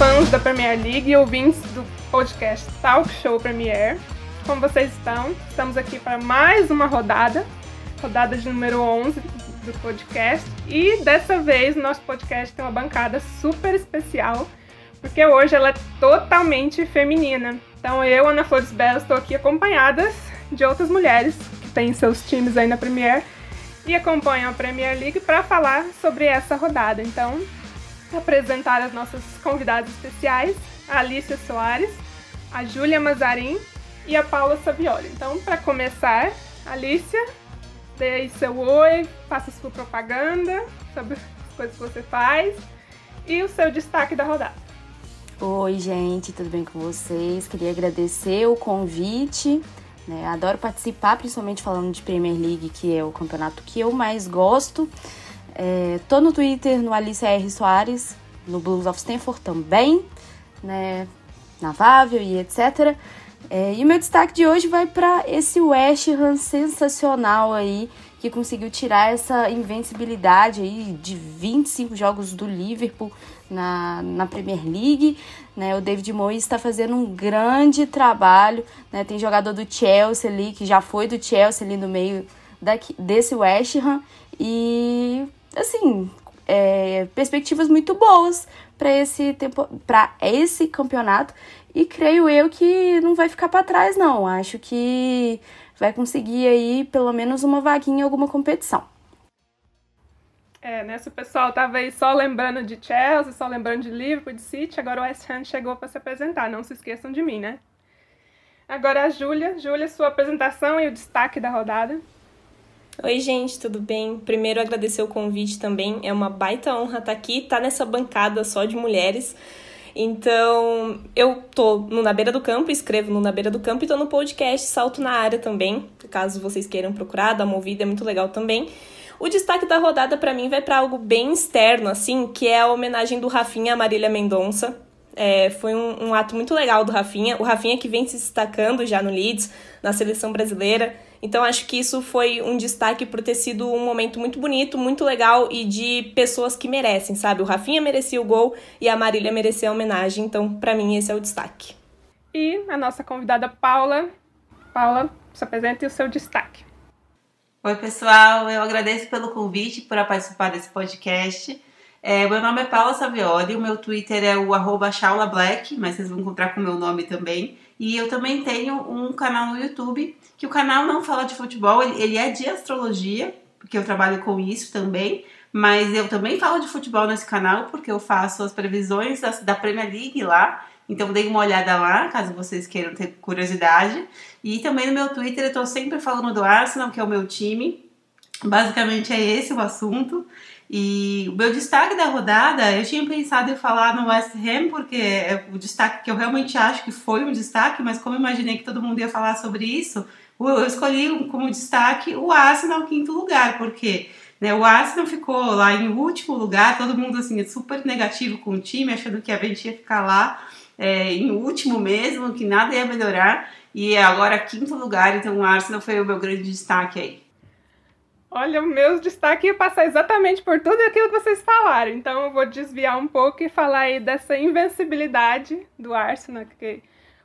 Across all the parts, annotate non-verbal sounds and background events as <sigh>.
fãs da Premier League e ouvintes do podcast Talk Show Premier. Como vocês estão? Estamos aqui para mais uma rodada, rodada de número 11 do podcast. E dessa vez nosso podcast tem uma bancada super especial, porque hoje ela é totalmente feminina. Então eu, Ana Flores Bela, estou aqui acompanhadas de outras mulheres que têm seus times aí na Premier e acompanham a Premier League para falar sobre essa rodada. Então, apresentar as nossas convidadas especiais, a Alicia Soares, a Júlia Mazarin e a Paula Savioli. Então, para começar, Alicia, dê aí seu oi, faça sua propaganda sobre as coisas que você faz e o seu destaque da rodada. Oi, gente, tudo bem com vocês? Queria agradecer o convite. Né? Adoro participar, principalmente falando de Premier League, que é o campeonato que eu mais gosto. É, tô no Twitter, no Alice R. Soares, no Blues of Stanford também, né? Na Vável e etc. É, e o meu destaque de hoje vai para esse West Ham sensacional aí, que conseguiu tirar essa invencibilidade aí de 25 jogos do Liverpool na, na Premier League. Né? O David Moyes está fazendo um grande trabalho. Né? Tem jogador do Chelsea ali, que já foi do Chelsea ali no meio daqui, desse West Ham. E assim, é, perspectivas muito boas para esse tempo, para esse campeonato e creio eu que não vai ficar para trás não. Acho que vai conseguir aí pelo menos uma vaguinha em alguma competição. É, né? Se o pessoal tava aí só lembrando de Chelsea, só lembrando de Liverpool, de City, agora o West Ham chegou para se apresentar. Não se esqueçam de mim, né? Agora a Júlia. Júlia, sua apresentação e o destaque da rodada. Oi, gente, tudo bem? Primeiro, agradecer o convite também. É uma baita honra estar aqui, estar nessa bancada só de mulheres. Então, eu tô no Na Beira do Campo, escrevo no Na Beira do Campo e tô no podcast Salto na Área também. Caso vocês queiram procurar, dar uma ouvida, é muito legal também. O destaque da rodada para mim vai para algo bem externo, assim, que é a homenagem do Rafinha a Marília Mendonça. É, foi um, um ato muito legal do Rafinha. O Rafinha que vem se destacando já no Leeds, na seleção brasileira. Então acho que isso foi um destaque por ter sido um momento muito bonito, muito legal e de pessoas que merecem, sabe? O Rafinha merecia o gol e a Marília merecia a homenagem, então para mim esse é o destaque. E a nossa convidada Paula. Paula, se apresente o seu destaque. Oi, pessoal, eu agradeço pelo convite por participar desse podcast. É, meu nome é Paula Savioli, o meu Twitter é o arroba Black, mas vocês vão encontrar com o meu nome também. E eu também tenho um canal no YouTube, que o canal não fala de futebol, ele, é de astrologia, porque eu trabalho com isso também, mas eu também falo de futebol nesse canal, porque eu faço as previsões da, da Premier League lá, então dê uma olhada lá, caso vocês queiram ter curiosidade. E também no meu Twitter eu tô sempre falando do Arsenal, que é o meu time. Basicamente é esse o assunto. E o meu destaque da rodada, eu tinha pensado em falar no West Ham, porque é o destaque que eu realmente acho que foi um destaque, mas como imaginei que todo mundo ia falar sobre isso, eu escolhi como destaque o Arsenal quinto lugar, porque né, o Arsenal ficou lá em último lugar, todo mundo assim super negativo com o time, achando que a gente ia ficar lá é, em último mesmo, que nada ia melhorar, e agora quinto lugar, então o Arsenal foi o meu grande destaque aí. Olha, o meu destaque ia passar exatamente por tudo aquilo que vocês falaram. Então eu vou desviar um pouco e falar aí dessa invencibilidade do Arsenal, que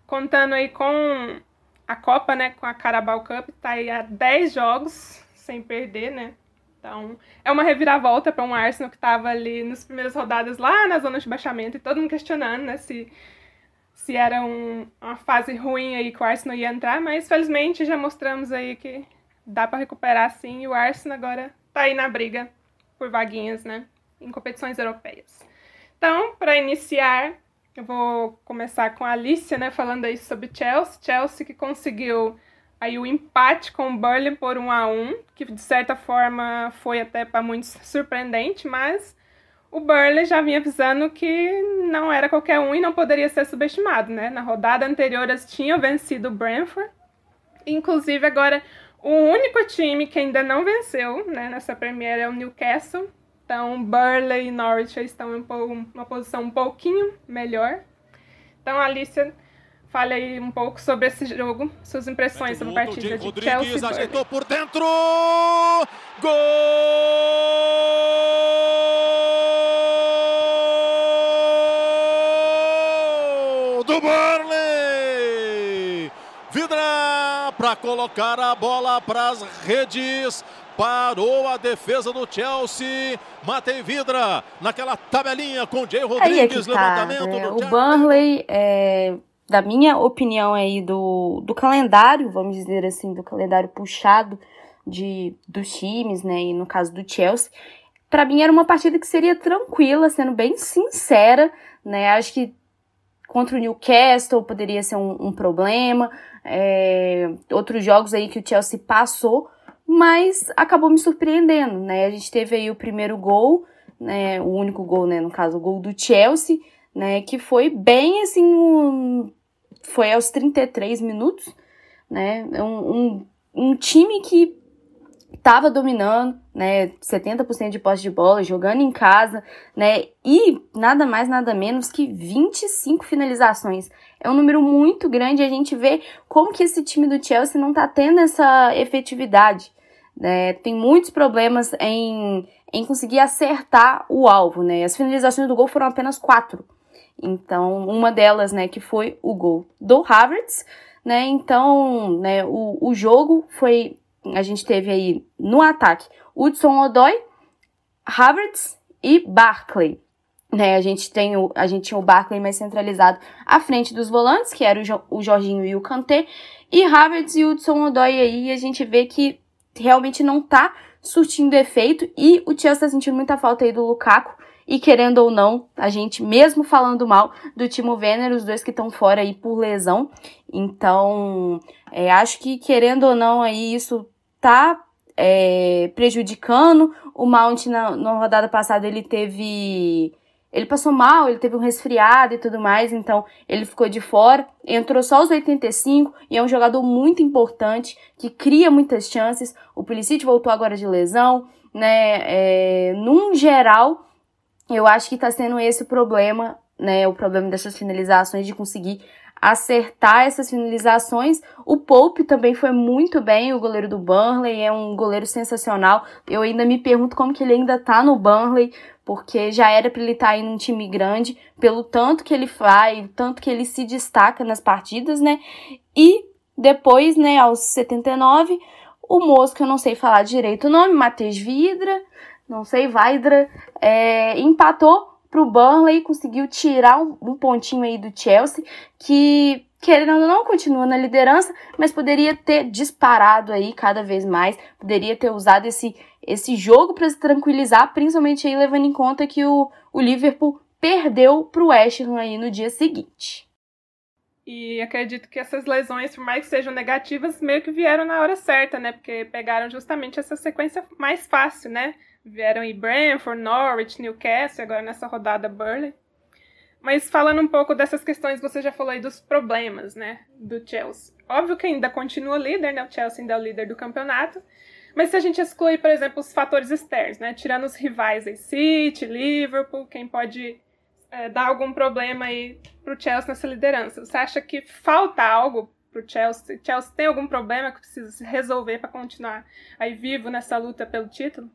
contando aí com a Copa, né, com a Carabao Cup, tá aí há 10 jogos sem perder, né? Então, é uma reviravolta para um Arsenal que estava ali nas primeiras rodadas lá na zona de baixamento e todo mundo questionando, né, se se era um, uma fase ruim aí que o Arsenal ia entrar, mas felizmente já mostramos aí que dá para recuperar sim. E o Arsenal agora tá aí na briga por vaguinhas, né? Em competições europeias. Então, para iniciar, eu vou começar com a Alicia, né? Falando aí sobre Chelsea. Chelsea que conseguiu aí o empate com o Burnley por 1 a 1 que de certa forma foi até para muitos surpreendente, mas o Burnley já vinha avisando que não era qualquer um e não poderia ser subestimado, né? Na rodada anterior eles tinham vencido o Brentford. Inclusive agora o único time que ainda não venceu né, nessa Premier é o Newcastle. Então, Burley e Norwich estão em uma posição um pouquinho melhor. Então, Alicia, fale aí um pouco sobre esse jogo, suas impressões sobre a partida de Chelsea. ajeitou por dentro! Gol! Colocar a bola para as redes. Parou a defesa do Chelsea. Matei Vidra naquela tabelinha com Jay Rodrigues. Aí é tá, levantamento né? O Burnley, é, da minha opinião aí do, do calendário, vamos dizer assim, do calendário puxado de, dos times, né? E no caso do Chelsea, para mim era uma partida que seria tranquila, sendo bem sincera, né? Acho que contra o Newcastle poderia ser um, um problema. É, outros jogos aí que o Chelsea passou, mas acabou me surpreendendo, né? A gente teve aí o primeiro gol, né? O único gol, né? No caso, o gol do Chelsea, né? Que foi bem assim, um, foi aos 33 minutos, né? Um, um, um time que estava dominando, né, 70% de posse de bola, jogando em casa, né, e nada mais, nada menos que 25 finalizações. É um número muito grande a gente vê como que esse time do Chelsea não está tendo essa efetividade. Né? Tem muitos problemas em, em conseguir acertar o alvo, né? As finalizações do gol foram apenas quatro. Então, uma delas, né, que foi o gol do Havertz, né? Então, né, o, o jogo foi a gente teve aí no ataque Hudson Odoi, Havertz e Barclay. Né, a gente tem o, a gente tinha o Barclay mais centralizado à frente dos volantes, que era o, jo, o Jorginho e o Kanté, e Havertz e Hudson Odoi aí a gente vê que realmente não tá surtindo efeito e o Chelsea tá sentindo muita falta aí do Lukaku e querendo ou não, a gente mesmo falando mal do Timo Werner, os dois que estão fora aí por lesão, então é, acho que querendo ou não aí isso tá é, prejudicando. O Mount na, na rodada passada ele teve. Ele passou mal, ele teve um resfriado e tudo mais, então ele ficou de fora. Entrou só aos 85 e é um jogador muito importante que cria muitas chances. O Pulisic voltou agora de lesão, né? É, num geral, eu acho que tá sendo esse o problema, né? O problema dessas finalizações de conseguir acertar essas finalizações. O Pope também foi muito bem, o goleiro do Burnley, é um goleiro sensacional. Eu ainda me pergunto como que ele ainda tá no Burnley, porque já era para ele estar tá aí num time grande, pelo tanto que ele faz, tanto que ele se destaca nas partidas, né? E depois, né, aos 79, o que eu não sei falar direito o nome, Matheus Vidra, não sei, Vaidra, é, empatou para o Burnley, conseguiu tirar um, um, pontinho aí do Chelsea, que querendo ou não continua na liderança, mas poderia ter disparado aí cada vez mais, poderia ter usado esse, esse jogo para se tranquilizar, principalmente aí levando em conta que o, o Liverpool perdeu para o West Ham aí no dia seguinte. E acredito que essas lesões, por mais que sejam negativas, meio que vieram na hora certa, né? Porque pegaram justamente essa sequência mais fácil, né? Vieram em Brentford, Norwich, Newcastle, agora nessa rodada Burley. Mas falando um pouco dessas questões, você já falou aí dos problemas, né, do Chelsea. Óbvio que ainda continua líder, né, o Chelsea ainda é o líder do campeonato. Mas se a gente exclui, por exemplo, os fatores externos, né, tirando os rivais aí, City, Liverpool, quem pode é, dar algum problema aí pro Chelsea nessa liderança, você acha que falta algo pro Chelsea? Chelsea tem algum problema que precisa resolver para continuar aí vivo nessa luta pelo título?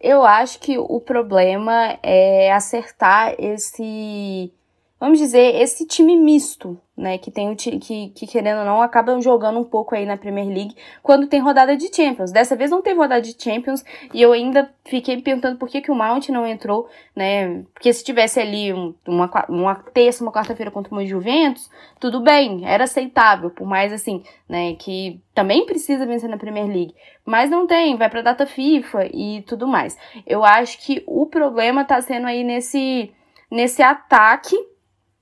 Eu acho que o problema é acertar esse, vamos dizer, esse time misto, né, que tem o que, que querendo ou não acabam jogando um pouco aí na Premier League quando tem rodada de Champions. Dessa vez não teve rodada de Champions e eu ainda fiquei perguntando por que, que o Mount não entrou, né? Porque se tivesse ali uma, uma terça, uma quarta-feira contra o Juventus, tudo bem, era aceitável, por mais assim, né, que também precisa vencer na Premier League, mas não tem, vai para data FIFA e tudo mais. Eu acho que o problema tá sendo aí nesse nesse ataque,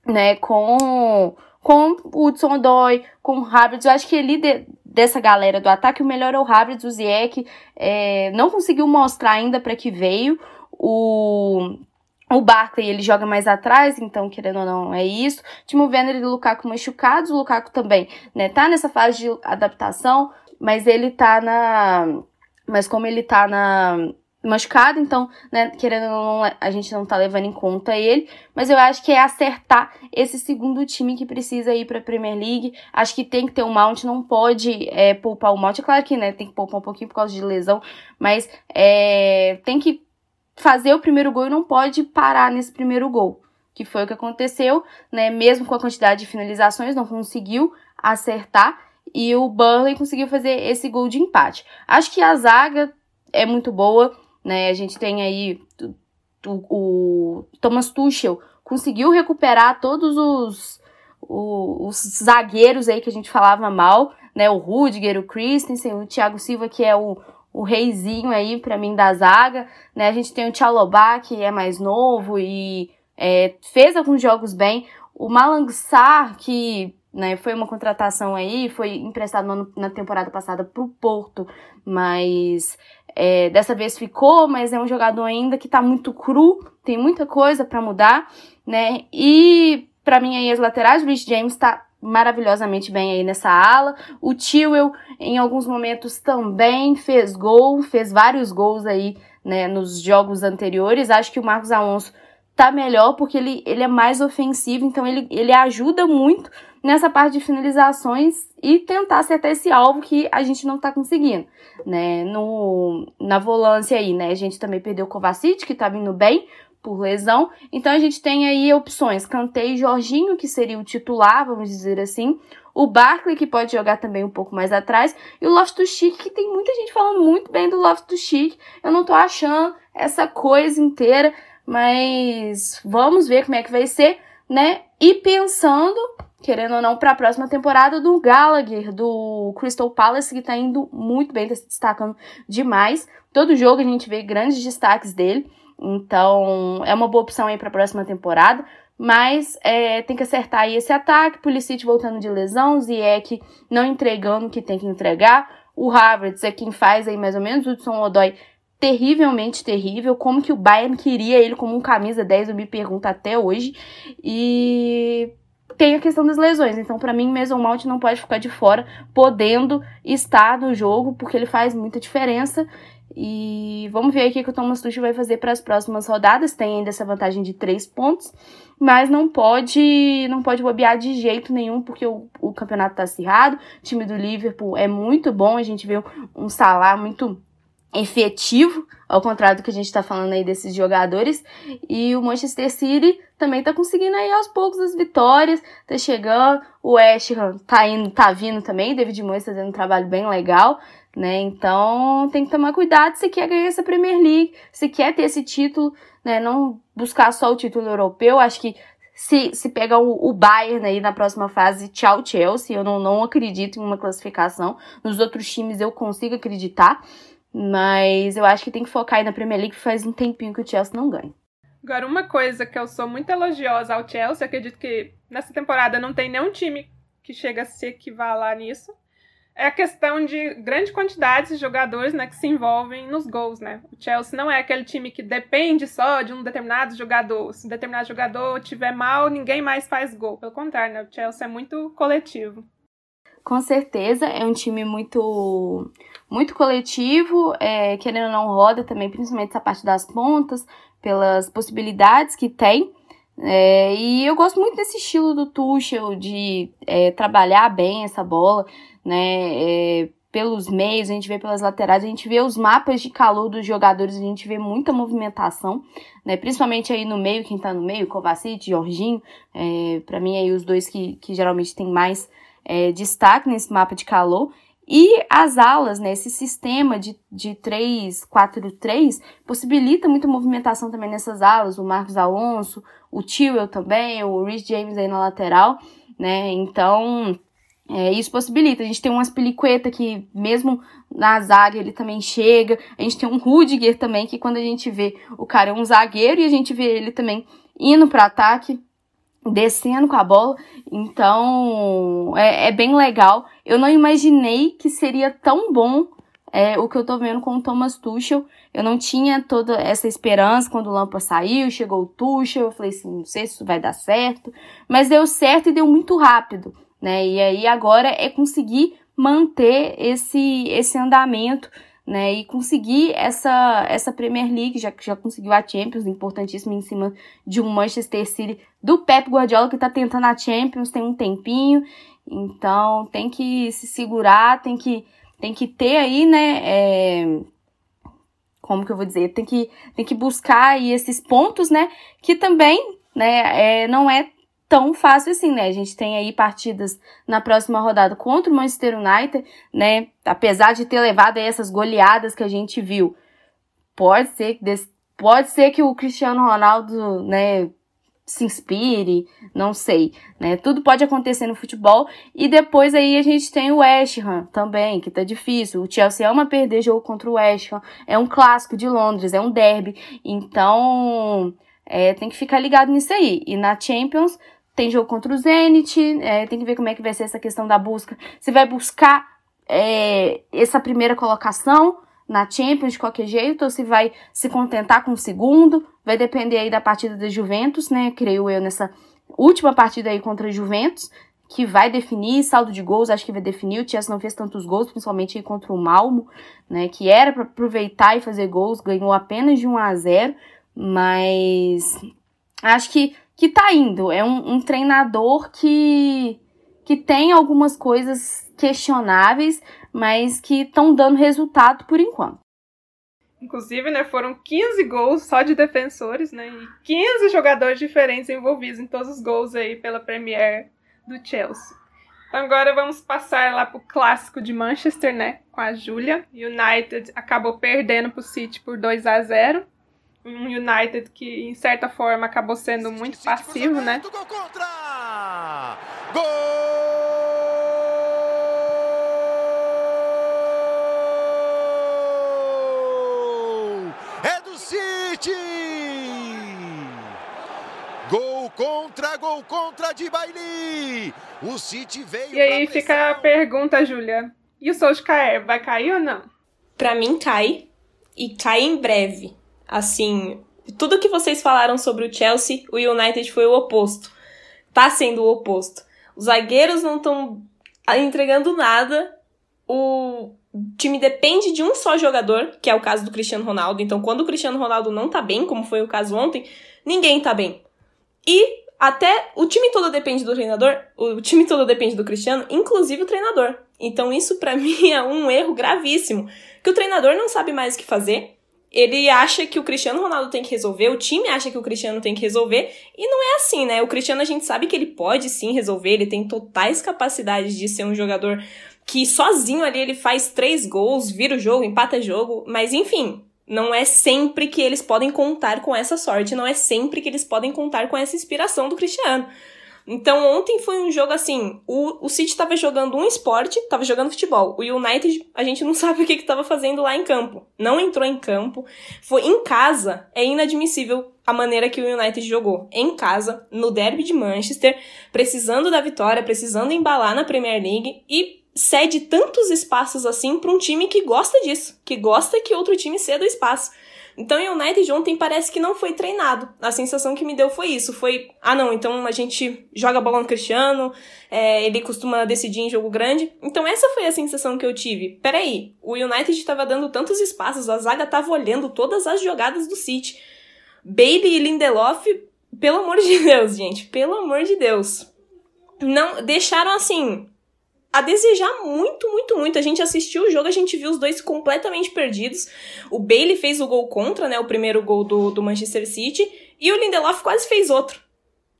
né, com com o Hudson Odoi, com o Havertz. Eu acho que ele, de, dessa galera do ataque, o melhor é o Havertz, o Ziyech é, não conseguiu mostrar ainda para que veio. O, o Barkley, ele joga mais atrás, então, querendo ou não, é isso. Timo Werner e o Lukaku machucados. O Lukaku também, né, tá nessa fase de adaptação, mas ele tá na... Mas como ele tá na machucado, então, né, querendo ou não, a gente não tá levando em conta ele, mas eu acho que é acertar esse segundo time que precisa ir pra Premier League, acho que tem que ter o um Mount, não pode é, poupar o Mount, é claro que, né, tem que poupar um pouquinho por causa de lesão, mas é, tem que fazer o primeiro gol e não pode parar nesse primeiro gol, que foi o que aconteceu, né, mesmo com a quantidade de finalizações, não conseguiu acertar, e o Burnley conseguiu fazer esse gol de empate. Acho que a zaga é muito boa, né? A gente tem aí o, o Thomas Tuchel conseguiu recuperar todos os, os, os, zagueiros aí que a gente falava mal, né? O Rudiger, o Christensen, o Thiago Silva, que é o, o reizinho aí para mim da zaga, né? A gente tem o Tchalobá, que é mais novo e é, fez alguns jogos bem. O Malangsar, que né, foi uma contratação aí, foi emprestado na temporada passada pro Porto, mas é, dessa vez ficou, mas é um jogador ainda que tá muito cru, tem muita coisa para mudar, né? E para mim aí as laterais, o Rich James tá maravilhosamente bem aí nessa ala. O Tewell, em alguns momentos, também fez gol, fez vários gols aí, né, nos jogos anteriores. Acho que o Marcos Alonso tá melhor porque ele, ele é mais ofensivo, então ele, ele ajuda muito nessa parte de finalizações e tentar acertar esse alvo que a gente não tá conseguindo, né? No, na volância aí, né? A gente também perdeu o Kovacic, que tá vindo bem, por lesão. Então a gente tem aí opções: Cantei Jorginho, que seria o titular, vamos dizer assim. O Barkley, que pode jogar também um pouco mais atrás. E o Loftus-Cheek, que tem muita gente falando muito bem do Loftus-Cheek. Eu não tô achando essa coisa inteira, mas vamos ver como é que vai ser, né? E pensando, querendo ou não, para a próxima temporada do Gallagher, do Crystal Palace, que tá indo muito bem, tá se destacando demais. Todo jogo a gente vê grandes destaques dele. Então, é uma boa opção aí para a próxima temporada. Mas é, tem que acertar aí esse ataque. Pulisic voltando de lesão, Ziyech não entregando o que tem que entregar. O Havertz é quem faz aí mais ou menos. O Hudson Odoi terrivelmente terrível. Como que o Bayern queria ele como um camisa 10, eu me pergunto até hoje. E tem a questão das lesões. Então, para mim, Mason Mount não pode ficar de fora, podendo estar no jogo, porque ele faz muita diferença. E vamos ver o que o Thomas Tuchel vai fazer para as próximas rodadas. Tem ainda essa vantagem de três pontos, mas não pode não pode bobear de jeito nenhum, porque o, o campeonato está acirrado. O time do Liverpool é muito bom, a gente vê um salário muito efetivo, ao contrário do que a gente está falando aí desses jogadores. E o Manchester City também tá conseguindo aí aos poucos as vitórias, tá chegando. O West Ham tá indo, tá vindo também. David Moyes tá fazendo um trabalho bem legal né? Então tem que tomar cuidado se quer ganhar essa Premier League, se quer ter esse título, né? Não buscar só o título europeu. Acho que se, se pegar o, o Bayern aí na próxima fase, tchau Chelsea. Eu não, não acredito em uma classificação. Nos outros times eu consigo acreditar, mas eu acho que tem que focar aí na Premier League, faz um tempinho que o Chelsea não ganha. Agora, uma coisa que eu sou muito elogiosa ao Chelsea, acredito que nessa temporada não tem nenhum time que chega a se equivalar nisso é a questão de grande quantidade de jogadores né, que se envolvem nos gols, né? O Chelsea não é aquele time que depende só de um determinado jogador. Se um determinado jogador tiver mal, ninguém mais faz gol. Pelo contrário, né? O Chelsea é muito coletivo. Com certeza, é um time muito muito coletivo, é, querendo ou não roda também, principalmente essa parte das pontas, pelas possibilidades que tem. É, e eu gosto muito desse estilo do Tuchel, de é, trabalhar bem essa bola, né? É, pelos meios, a gente vê pelas laterais, a gente vê os mapas de calor dos jogadores, a gente vê muita movimentação, né? Principalmente aí no meio, quem tá no meio, Kovacic, Jorginho, é, para mim aí os dois que, que geralmente tem mais é, destaque nesse mapa de calor. E as alas, né, esse sistema de, de 3, 4, 3, possibilita muita movimentação também nessas alas. O Marcos Alonso, o Tewell também, o Rich James aí na lateral, né? Então, é, isso possibilita. A gente tem um Aspilicueta que, mesmo na zaga, ele também chega. A gente tem um Rudiger também, que quando a gente vê o cara é um zagueiro e a gente vê ele também indo para ataque, descendo com a bola. Então, é, é, bem legal. Eu não imaginei que seria tão bom é, o que eu tô vendo com o Thomas Tuchel. Eu não tinha toda essa esperança quando o Lampa saiu, chegou o Tuchel. Eu falei assim, não sei se isso vai dar certo. Mas deu certo e deu muito rápido né? E aí agora é conseguir manter esse, esse andamento, né? E conseguir essa, essa Premier League, já já conseguiu a Champions, importantíssimo em cima de um Manchester City do Pep Guardiola que tá tentando a Champions tem um tempinho. Então tem que se segurar, tem que, tem que ter aí, né? É, como que eu vou dizer? Tem que, tem que buscar aí esses pontos, né? Que também, né? É, não é tão fácil assim, né? A gente tem aí partidas na próxima rodada contra o Manchester United, né? Apesar de ter levado essas goleadas que a gente viu, pode ser pode ser que o Cristiano Ronaldo, né, se inspire, não sei, né? Tudo pode acontecer no futebol. E depois aí a gente tem o West Ham também, que tá difícil. O Chelsea ama perder jogo contra o West Ham. É um clássico de Londres, é um derby. Então, é, tem que ficar ligado nisso aí. E na Champions tem jogo contra o Zenit, é, tem que ver como é que vai ser essa questão da busca. Você vai buscar é, essa primeira colocação na Champions de qualquer jeito, ou se vai se contentar com o segundo, vai depender aí da partida da Juventus, né? Creio eu nessa última partida aí contra a Juventus, que vai definir saldo de gols, acho que vai definir. O Chelsea não fez tantos gols, principalmente aí contra o Malmo, né? Que era para aproveitar e fazer gols, ganhou apenas de 1 a 0, mas acho que que tá indo. É um, um treinador que que tem algumas coisas questionáveis, mas que estão dando resultado por enquanto. Inclusive, né, foram 15 gols só de defensores, né, e 15 jogadores diferentes envolvidos em todos os gols aí pela Premier do Chelsea. Então agora vamos passar lá pro clássico de Manchester, né, com a Julia. United acabou perdendo pro City por 2 a 0 um United que, em certa forma, acabou sendo muito passivo, né? Gol contra! Gol! Gol contra, gol contra de Bailey. O City veio. E aí fica a pergunta, Júlia. E o Solskjaer vai cair ou não? Para mim cai e cai em breve. Assim, tudo que vocês falaram sobre o Chelsea, o United foi o oposto. Tá sendo o oposto. Os zagueiros não estão entregando nada. O time depende de um só jogador, que é o caso do Cristiano Ronaldo. Então, quando o Cristiano Ronaldo não tá bem, como foi o caso ontem, ninguém tá bem. E até o time todo depende do treinador, o time todo depende do Cristiano, inclusive o treinador. Então isso para <laughs> mim é um erro gravíssimo, que o treinador não sabe mais o que fazer. Ele acha que o Cristiano Ronaldo tem que resolver, o time acha que o Cristiano tem que resolver, e não é assim, né? O Cristiano a gente sabe que ele pode sim resolver, ele tem totais capacidades de ser um jogador que sozinho ali ele faz três gols, vira o jogo, empata jogo, mas enfim, não é sempre que eles podem contar com essa sorte, não é sempre que eles podem contar com essa inspiração do Cristiano. Então ontem foi um jogo assim, o, o City estava jogando um esporte, estava jogando futebol. O United, a gente não <laughs> sabe o que estava fazendo lá em campo. Não entrou em campo. Foi em casa, é inadmissível a maneira que o United jogou. Em casa, no derby de Manchester, precisando da vitória, precisando embalar na Premier League e cede tantos espaços assim para um time que gosta disso, que gosta que outro time ceda espaço. Então, o United ontem parece que não foi treinado. A sensação que me deu foi isso. Foi, ah não, então a gente joga bola no Cristiano, é, ele costuma decidir em jogo grande. Então essa foi a sensação que eu tive. Peraí, o United estava dando tantos espaços, a zaga estava olhando todas as jogadas do City. Bailey e Lindelof, pelo amor de <laughs> Deus, gente, pelo amor de Deus. Não, deixaram assim, a desejar muito, muito, muito. A gente assistiu o jogo, a gente viu os dois completamente perdidos. O Bailey fez o gol contra, né? O primeiro gol do, do Manchester City. E o Lindelof quase fez outro.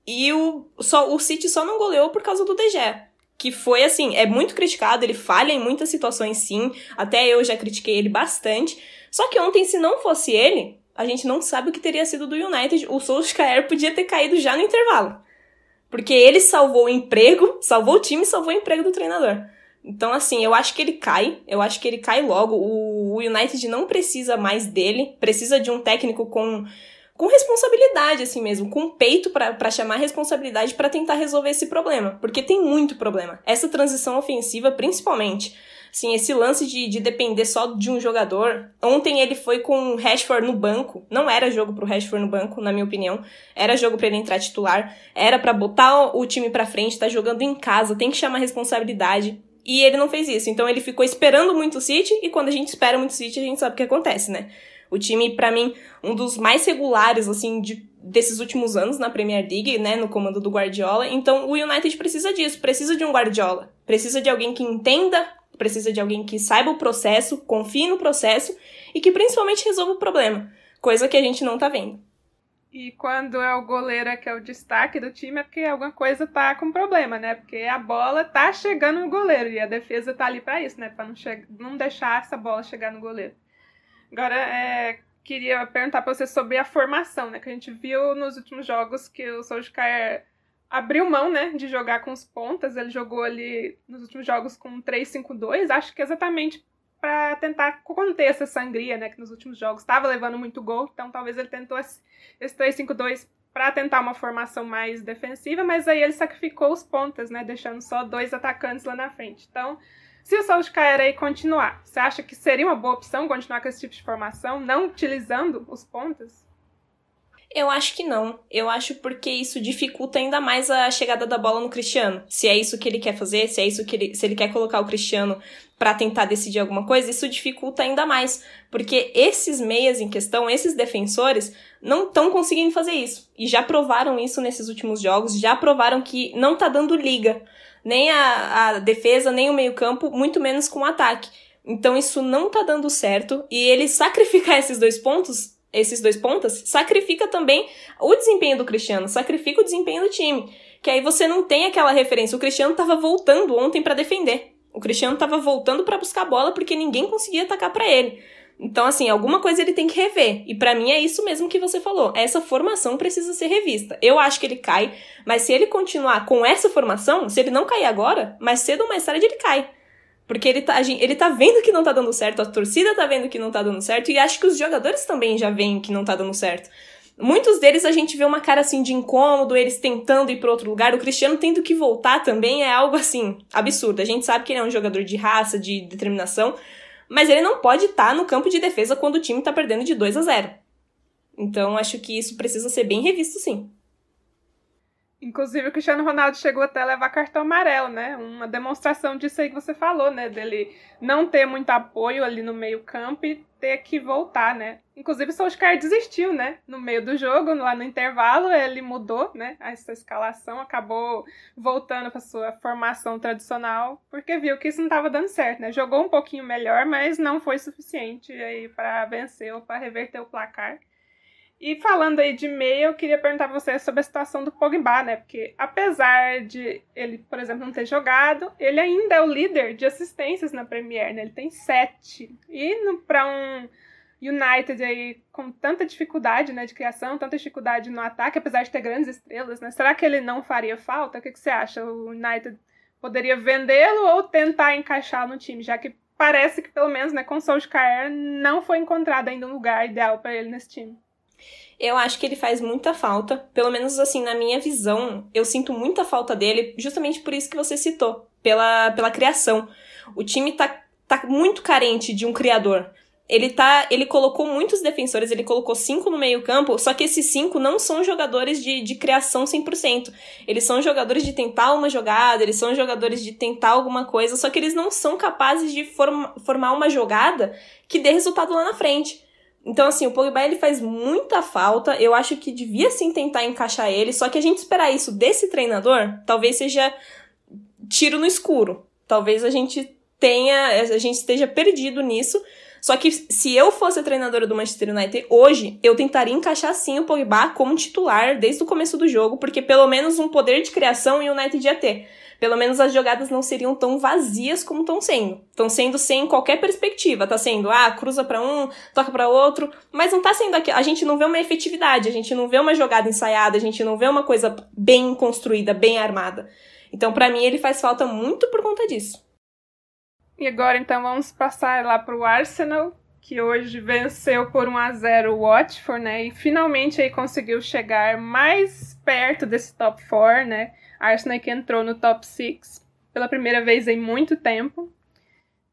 E o, só, o City só não goleou por causa do De Gea. Que foi, assim, é muito criticado, ele falha em muitas situações, sim. Até eu já critiquei ele bastante. Só que ontem, se não fosse ele, a gente não sabe o que teria sido do United. O Solskjaer podia ter caído já no intervalo. Porque ele salvou o emprego, <laughs> salvou o time salvou o emprego do treinador. Então, assim, eu acho que ele cai. Eu acho que ele cai logo. O United não precisa mais dele. Precisa de um técnico com, com responsabilidade, assim mesmo. Com peito para chamar responsabilidade para tentar resolver esse problema. Porque tem muito problema. Essa transição ofensiva, principalmente. Sim, esse lance de, de depender só de um jogador. Ontem ele foi com o Rashford no banco. Não era jogo pro Rashford no banco, na minha opinião. Era jogo para ele entrar titular. Era para botar o time pra frente, tá jogando em casa, tem que chamar responsabilidade. E ele não fez isso. Então ele ficou esperando muito o City, e quando a gente espera muito o City, a gente sabe o que acontece, né? O time, para mim, um dos mais regulares, assim, de, desses últimos anos na Premier League, né, no comando do Guardiola. Então, o United precisa disso, precisa de um Guardiola. Precisa de alguém que entenda precisa de alguém que saiba o processo, confie no processo e que principalmente resolva o problema, coisa que a gente não tá vendo. E quando é o goleiro que é o destaque do time, é porque alguma coisa tá com problema, né? Porque a bola tá chegando no goleiro e a defesa tá ali para isso, né? Para não, não deixar essa bola chegar no goleiro. Agora, é, queria perguntar para você sobre a formação, né? Que a gente viu nos últimos jogos que o Solskjaer abriu mão, né, de jogar com os pontas. Ele jogou ali nos últimos jogos com 3-5-2, acho que exatamente para tentar conter essa sangria, né, que nos últimos jogos estava levando muito gol, então talvez ele tentou esse 3-5-2 para tentar uma formação mais defensiva, mas aí ele sacrificou os pontas, né, deixando só dois atacantes lá na frente. Então, se o Solskjaer continuar, você acha que seria uma boa opção continuar com esse tipo de formação, não utilizando os pontas? Eu acho que não. Eu acho porque isso dificulta ainda mais a chegada da bola no Cristiano. Se é isso que ele quer fazer, se é isso que ele, se ele quer colocar o Cristiano para tentar decidir alguma coisa, isso dificulta ainda mais, porque esses meias em questão, esses defensores, não estão conseguindo fazer isso. E já provaram isso nesses últimos jogos, já provaram que não tá dando liga, nem a, a defesa, nem o meio-campo, muito menos com o ataque. Então isso não tá dando certo, e ele sacrificar <laughs> esses dois pontos esses dois pontas, sacrifica também o desempenho do Cristiano, sacrifica o desempenho do time. Que aí você não tem aquela referência. O Cristiano estava voltando ontem para defender. O Cristiano estava voltando para buscar bola porque ninguém conseguia atacar para ele. Então, assim, alguma coisa ele tem que rever. E para mim é isso mesmo que você falou. Essa formação precisa ser revista. Eu acho que ele cai, mas se ele continuar com essa formação, se ele não cair agora, mais cedo ou mais tarde ele cai. Porque ele tá, ele tá vendo que não tá dando certo, a torcida tá vendo que não tá dando certo, e acho que os jogadores também já veem que não tá dando certo. Muitos deles a gente vê uma cara assim de incômodo, eles tentando ir para outro lugar, o Cristiano tendo que voltar também é algo assim absurdo. A gente sabe que ele é um jogador de raça, de determinação, mas ele não pode estar tá no campo de defesa quando o time tá perdendo de 2 a 0. Então acho que isso precisa ser bem revisto sim. Inclusive, o Cristiano Ronaldo chegou até a levar cartão amarelo, né? Uma demonstração disso aí que você falou, né? Dele não ter muito apoio ali no meio-campo e ter que voltar, né? Inclusive, o Solskjaer desistiu, né? No meio do jogo, lá no intervalo, ele mudou, né? Essa escalação, acabou voltando para sua formação tradicional, porque viu que isso não estava dando certo, né? Jogou um pouquinho melhor, mas não foi suficiente aí para vencer ou para reverter o placar. E falando aí de meia, eu queria perguntar pra você sobre a situação do Pogba, né? Porque apesar de ele, por exemplo, não ter jogado, ele ainda é o líder de assistências na Premier, né? Ele tem sete. E para um United aí com tanta dificuldade né, de criação, tanta dificuldade no ataque, apesar de ter grandes estrelas, né? Será que ele não faria falta? O que, que você acha? O United poderia vendê-lo ou tentar encaixá-lo no time, já que parece que pelo menos né, com o Solskjaer não foi encontrado ainda um lugar ideal para ele nesse time. Eu acho que ele faz muita falta, pelo menos assim, na minha visão, eu sinto muita falta dele, justamente por isso que você citou, pela, pela criação. O time tá, tá muito carente de um criador. Ele tá. Ele colocou muitos defensores, ele colocou cinco no meio-campo, só que esses cinco não são jogadores de, de criação 100%. Eles são jogadores de tentar uma jogada, eles são jogadores de tentar alguma coisa, só que eles não são capazes de form, formar uma jogada que dê resultado lá na frente. Então, assim, o Pogba ele faz muita falta. Eu acho que devia sim tentar encaixar ele. Só que a gente esperar isso desse treinador, talvez seja tiro no escuro. Talvez a gente tenha, a gente esteja perdido nisso. Só que se eu fosse a treinadora do Manchester United hoje, eu tentaria encaixar sim o Pogba como titular desde o começo do jogo, porque pelo menos um poder de criação o United ia ter pelo menos as jogadas não seriam tão vazias como estão sendo. Estão sendo sem qualquer perspectiva. Tá sendo, ah, cruza para um, toca para outro, mas não tá sendo aqui. A gente não vê uma efetividade, a gente não vê uma jogada ensaiada, a gente não vê uma coisa bem construída, bem armada. Então, para mim, ele faz falta muito por conta disso. E agora, então, vamos passar lá pro Arsenal, que hoje venceu por 1 a 0 o Watford, né? E finalmente aí conseguiu chegar mais perto desse top 4, né? Arsenal que entrou no top 6 pela primeira vez em muito tempo.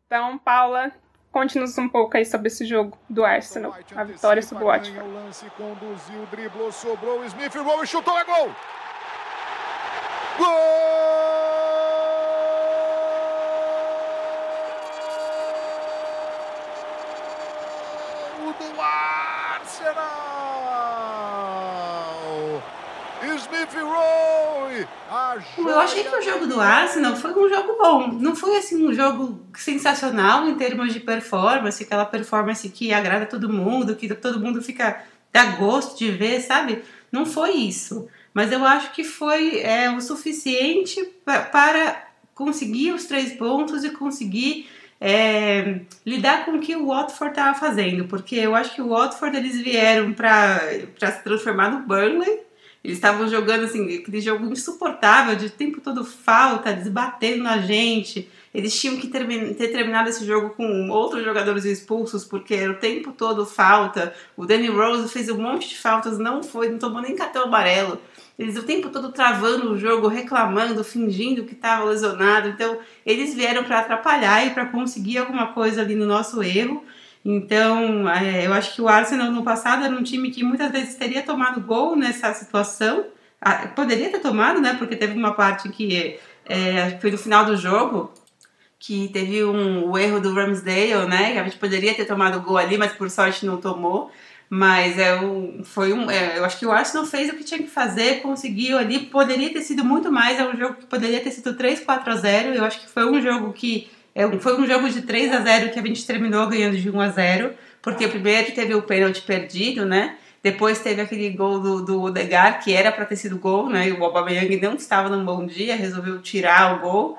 Então, Paula, conte-nos um pouco aí sobre esse jogo do Arsenal, a vitória sobre o Watford. O lance conduziu, driblou, sobrou, Smith, Rowe chutou, é gol! Gol! do Arsenal! Smith Rowe. Eu achei que o jogo do Arsenal foi um jogo bom. Não foi assim um jogo sensacional em termos de performance, aquela performance que agrada todo mundo, que todo mundo fica dá gosto de ver, sabe? Não foi isso. Mas eu acho que foi é, o suficiente para conseguir os três pontos e conseguir é, lidar com o que o Watford estava fazendo, porque eu acho que o Watford eles vieram para se transformar no Burnley. Eles estavam jogando assim, aquele jogo insuportável, de tempo todo falta, desbatendo na gente. Eles tinham que ter, ter terminado esse jogo com outros jogadores expulsos, porque era o tempo todo falta. O Danny Rose fez um monte de faltas, não foi, não tomou nem cartão amarelo. Eles o tempo todo travando o jogo, reclamando, fingindo que estava lesionado. Então, eles vieram para atrapalhar e para conseguir alguma coisa ali no nosso erro. Então, é, eu acho que o Arsenal no passado era um time que muitas vezes teria tomado gol nessa situação. Ah, poderia ter tomado, né? Porque teve uma parte que é, foi no final do jogo que teve um, o erro do Ramsdale, né? Que a gente poderia ter tomado gol ali, mas por sorte não tomou. Mas é um, foi um, é, eu acho que o Arsenal fez o que tinha que fazer, conseguiu ali, poderia ter sido muito mais, é um jogo que poderia ter sido 3 4 a 0. Eu acho que foi um jogo que é, foi um jogo de 3 a 0 que a gente terminou ganhando de 1 a 0, porque primeiro teve o pênalti perdido, né? Depois teve aquele gol do, do Odegar, que era para ter sido gol, né? E o Aubameyang não estava num bom dia, resolveu tirar o gol.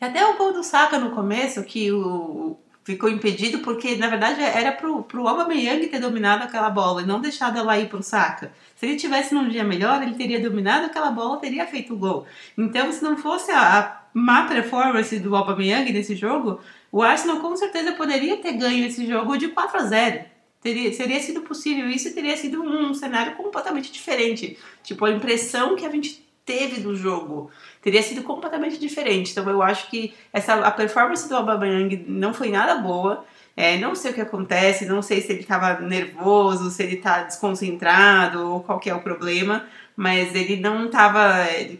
E até o gol do Saka no começo, que o, ficou impedido porque, na verdade, era pro, pro Aubameyang ter dominado aquela bola e não deixado ela ir pro Saka. Se ele tivesse num dia melhor, ele teria dominado aquela bola, teria feito o gol. Então, se não fosse a, a má performance do Aubameyang nesse jogo, o Arsenal com certeza poderia ter ganho esse jogo de 4 a 0. Teria, seria sido possível isso teria sido um cenário completamente diferente. Tipo, a impressão que a gente teve do jogo teria sido completamente diferente. Então eu acho que essa a performance do Aubameyang não foi nada boa. É, não sei o que acontece, não sei se ele estava nervoso, se ele está desconcentrado ou qual é o problema, mas ele não estava é,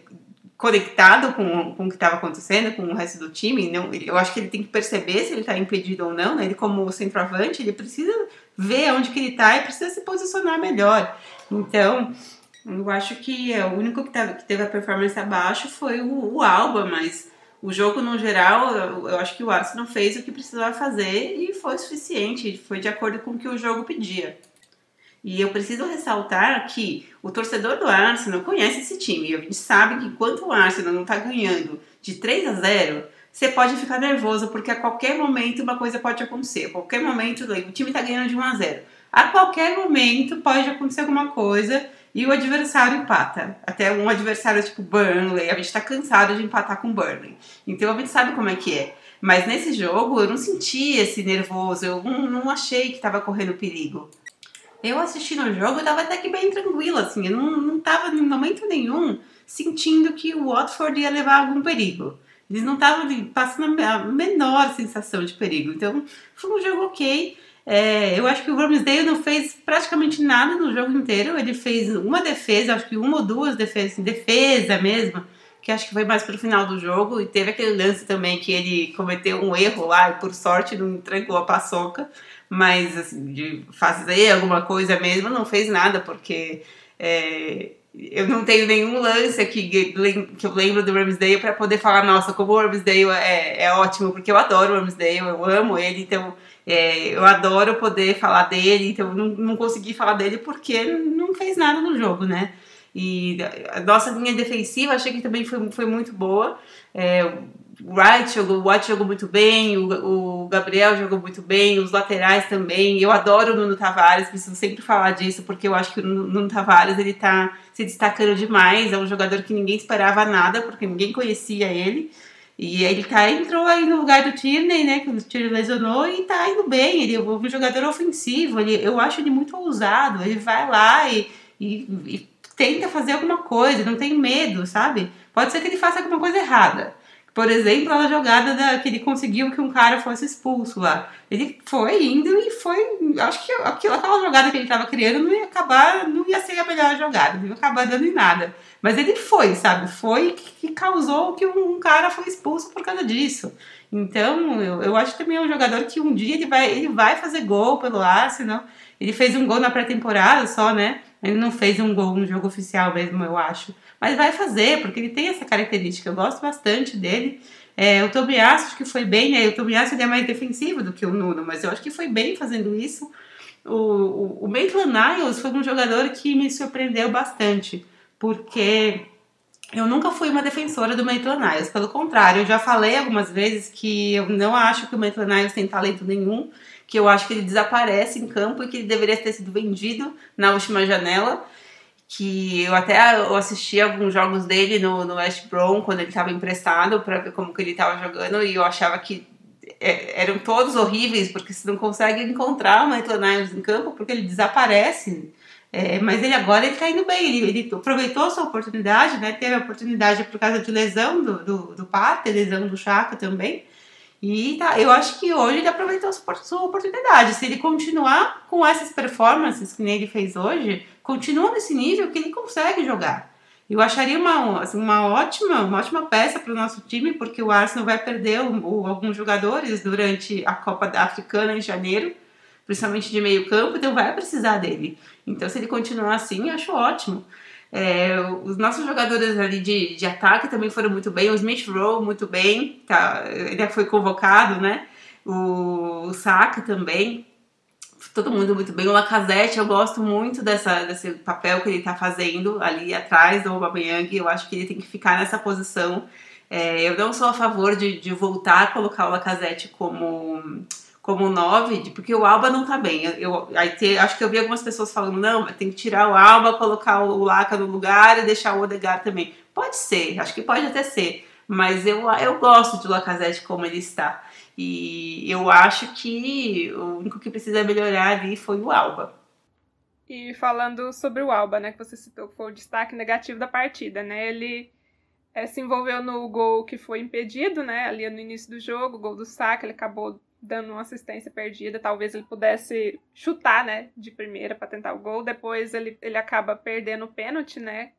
conectado com, com o que estava acontecendo, com o resto do time. Não, eu acho que ele tem que perceber se ele está impedido ou não. Né? Ele, como centroavante, ele precisa ver onde que ele está e precisa se posicionar melhor. Então, eu acho que o único que, que teve a performance abaixo foi o, o Alba, mas o jogo no geral, eu, eu acho que o Arsenal fez o que precisava fazer e foi suficiente, foi de acordo com o que o jogo pedia. E eu preciso ressaltar que o torcedor do Arsenal conhece esse time. A gente sabe que enquanto o Arsenal não está ganhando de 3 a 0, você pode ficar nervoso, porque a qualquer momento uma coisa pode acontecer. A qualquer momento o time está ganhando de 1 a 0. A qualquer momento pode acontecer alguma coisa e o adversário empata. Até um adversário tipo Burnley, a gente tá cansado de empatar com Burnley. Então a gente sabe como é que é. Mas nesse jogo eu não senti esse nervoso, eu não, não achei que tava correndo perigo. Eu assistindo o jogo, eu tava até que bem tranquila, assim, eu não, não tava em momento nenhum sentindo que o Watford ia levar algum perigo. Eles não estavam passando a menor sensação de perigo. Então, foi um jogo ok. É, eu acho que o Ramsdale não fez praticamente nada no jogo inteiro. Ele fez uma defesa, acho que uma ou duas defesas, assim, defesa mesmo, que acho que foi mais pro final do jogo. E teve aquele lance também que ele cometeu um erro lá e por sorte não entregou a paçoca. Mas assim, de fazer alguma coisa mesmo, não fez nada, porque é, eu não tenho nenhum lance aqui que eu lembro do Ramsdale para poder falar, nossa, como o Ramsdale é, é ótimo, porque eu adoro o Ramsdale, eu amo ele, então é, eu adoro poder falar dele, então não, não consegui falar dele porque não fez nada no jogo, né? E a nossa linha defensiva achei que também foi, foi muito boa. É, o Wright jogou, o White jogou muito bem, o, o, Gabriel jogou muito bem, os laterais também. Eu adoro o Nuno Tavares, preciso sempre falar disso, porque eu acho que o Nuno Tavares ele tá se destacando demais. É um jogador que ninguém esperava nada, porque ninguém conhecia ele. E ele tá, entrou aí no lugar do Tierney, né? Que o Tierney lesionou e tá indo bem. Ele é um jogador ofensivo. Ele, eu acho ele muito ousado. Ele vai lá e, e, e tenta fazer alguma coisa, não tem medo, sabe? Pode ser que ele faça alguma coisa errada. Por exemplo, a jogada da, que ele conseguiu que um cara fosse expulso lá. Ele foi indo e foi. Acho que aquilo, aquela jogada que ele estava criando não ia acabar, não ia ser a melhor jogada, não ia acabar dando em nada. Mas ele foi, sabe? Foi que causou que um cara foi expulso por causa disso. Então, eu, eu acho que também é um jogador que um dia ele vai, ele vai fazer gol pelo Arsenal. Ele fez um gol na pré-temporada só, né? Ele não fez um gol no jogo oficial mesmo, eu acho. Mas vai fazer, porque ele tem essa característica. Eu gosto bastante dele. É, o Tobias acho que foi bem, né? O Tobias ele é mais defensivo do que o Nuno, mas eu acho que foi bem fazendo isso. o, o, o Maitland Niles foi um jogador que me surpreendeu bastante, porque eu nunca fui uma defensora do Maitland Niles, pelo contrário, eu já falei algumas vezes que eu não acho que o Maitland Niles tem talento nenhum, que eu acho que ele desaparece em campo e que ele deveria ter sido vendido na última janela que eu até eu assisti alguns jogos dele no, no West Brom quando ele estava emprestado para ver como que ele estava jogando e eu achava que é, eram todos horríveis porque você não consegue encontrar o Maitland Niles em campo porque ele desaparece é, mas ele agora ele tá indo bem ele, ele aproveitou sua oportunidade né teve a oportunidade por causa de lesão do, do, do Pate, lesão do Chaka também e tá, eu acho que hoje ele aproveitou sua oportunidade. Se ele continuar com essas performances que nem ele fez hoje, continua nesse nível que ele consegue jogar. Eu acharia uma, assim, uma, ótima, uma ótima peça para o nosso time, porque o Arsenal vai perder o, o, alguns jogadores durante a Copa Africana em janeiro, principalmente de meio campo, então vai precisar dele. Então, se ele continuar assim, acho ótimo. É, os nossos jogadores ali de, de ataque também foram muito bem. O Smith Rowe muito bem, tá, ele foi convocado, né? O, o Saka também, todo mundo muito bem. O Lacazette, eu gosto muito dessa, desse papel que ele está fazendo ali atrás do Aubameyang. Eu acho que ele tem que ficar nessa posição. É, eu não sou a favor de, de voltar a colocar o Lacazette como como 9, porque o Alba não tá bem. Eu, aí te, acho que eu vi algumas pessoas falando, não, tem que tirar o Alba, colocar o Laca no lugar e deixar o Odegar também. Pode ser, acho que pode até ser, mas eu, eu gosto do Lacazette como ele está. E eu acho que o único que precisa melhorar ali foi o Alba. E falando sobre o Alba, né, que você citou, foi o destaque negativo da partida, né? Ele é, se envolveu no gol que foi impedido, né, ali no início do jogo, o gol do saque, ele acabou dando uma assistência perdida, talvez ele pudesse chutar, né, de primeira para tentar o gol, depois ele, ele acaba perdendo o pênalti, né,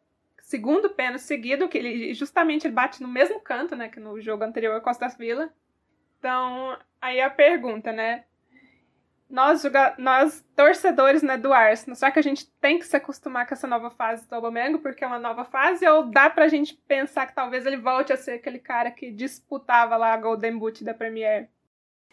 segundo pênalti seguido, que ele justamente ele bate no mesmo canto, né, que no jogo anterior Costa Vila. Então, aí a pergunta, né, nós, nós torcedores né, do Arsenal, será que a gente tem que se acostumar com essa nova fase do Aubameyang porque é uma nova fase ou dá pra gente pensar que talvez ele volte a ser aquele cara que disputava lá a Golden Boot da Premier?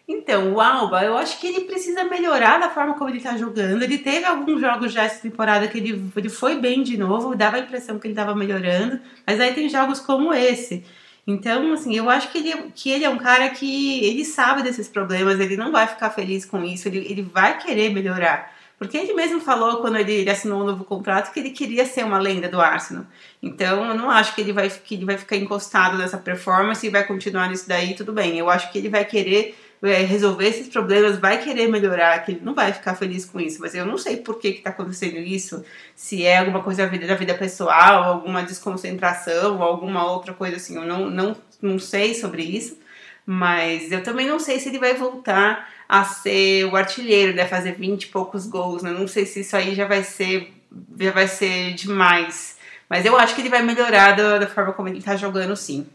Então, o Alba, eu acho que ele precisa melhorar da forma como ele tá jogando. Ele teve alguns jogos já essa temporada que ele, ele foi bem de novo, dava a impressão que ele tava melhorando, mas aí tem jogos como esse. Então, assim, eu acho que ele, que ele é um cara que ele sabe desses problemas, ele não vai ficar feliz com isso, ele, ele vai querer melhorar. Porque ele mesmo falou quando ele, ele assinou um novo contrato que ele queria ser uma lenda do Arsenal. Então, eu não acho que ele vai, que ele vai ficar encostado nessa performance e vai continuar nisso daí, tudo bem. Eu acho que ele vai querer é, resolver esses problemas, vai querer melhorar, que ele não vai ficar feliz com isso. Mas eu não sei por que está acontecendo isso, se é alguma coisa da vida, da vida pessoal, alguma desconcentração, alguma outra coisa assim. Eu não, não, não sei sobre isso, mas eu também não sei se ele vai voltar a ser o artilheiro, né? Fazer 20 e poucos gols, né? Não sei se isso aí já vai ser, já vai ser demais. Mas eu acho que ele vai melhorar da, da forma como ele está jogando, sim.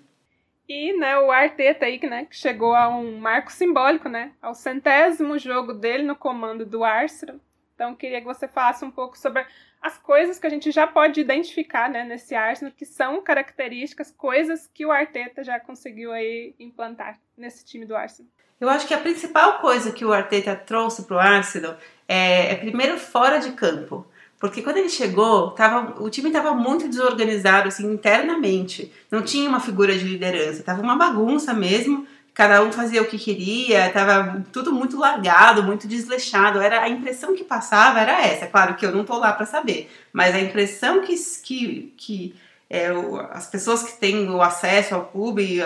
E né, o Arteta aí, né, que chegou a um marco simbólico, né? Ao centésimo jogo dele no comando do Arsenal. Então, queria que você falasse um pouco sobre as coisas que a gente já pode identificar né, nesse Arsenal, que são características, coisas que o Arteta já conseguiu aí implantar nesse time do Arsenal. Eu acho que a principal coisa que o Arteta trouxe para o Arsenal é, é, primeiro, fora de campo. Porque quando ele chegou, tava, o time estava muito desorganizado assim, internamente. Não tinha uma figura de liderança, estava uma bagunça mesmo. Cada um fazia o que queria, estava tudo muito largado, muito desleixado. Era a impressão que passava era essa. Claro que eu não estou lá para saber, mas a impressão que, que, que é, as pessoas que têm o acesso ao clube,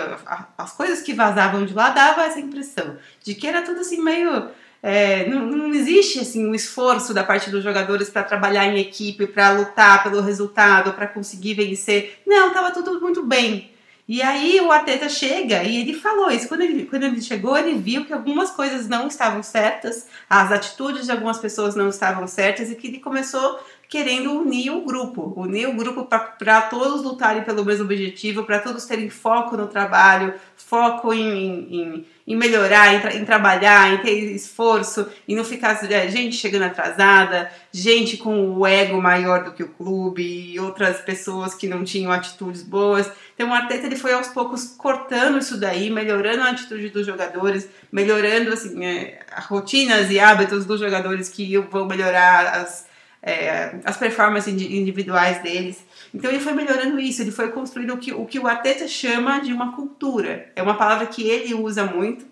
as coisas que vazavam de lá dava essa impressão de que era tudo assim meio é, não, não, existe assim um esforço da parte dos jogadores para trabalhar em equipe, para lutar pelo resultado, para conseguir vencer. Não, estava tudo muito bem. E aí o Arteta chega e ele falou isso. Quando ele, quando ele chegou, ele viu que algumas coisas não estavam certas, as atitudes de algumas pessoas não estavam certas e que ele começou querendo unir o grupo, unir o grupo para todos lutarem pelo mesmo objetivo, para todos terem foco no trabalho, foco em, em, em melhorar, em, tra em, trabalhar, em ter esforço, e não ficar é, gente chegando atrasada, gente com o ego maior do que o clube, e outras pessoas que não tinham atitudes boas. Então o Arteta ele foi aos poucos cortando isso daí, melhorando a atitude dos jogadores, melhorando assim, é, rotinas e hábitos dos jogadores que vão melhorar as, é, as performances individuais deles. Então ele foi melhorando isso, ele foi construindo o que, o que o Arteta chama de uma cultura. É uma palavra que ele usa muito.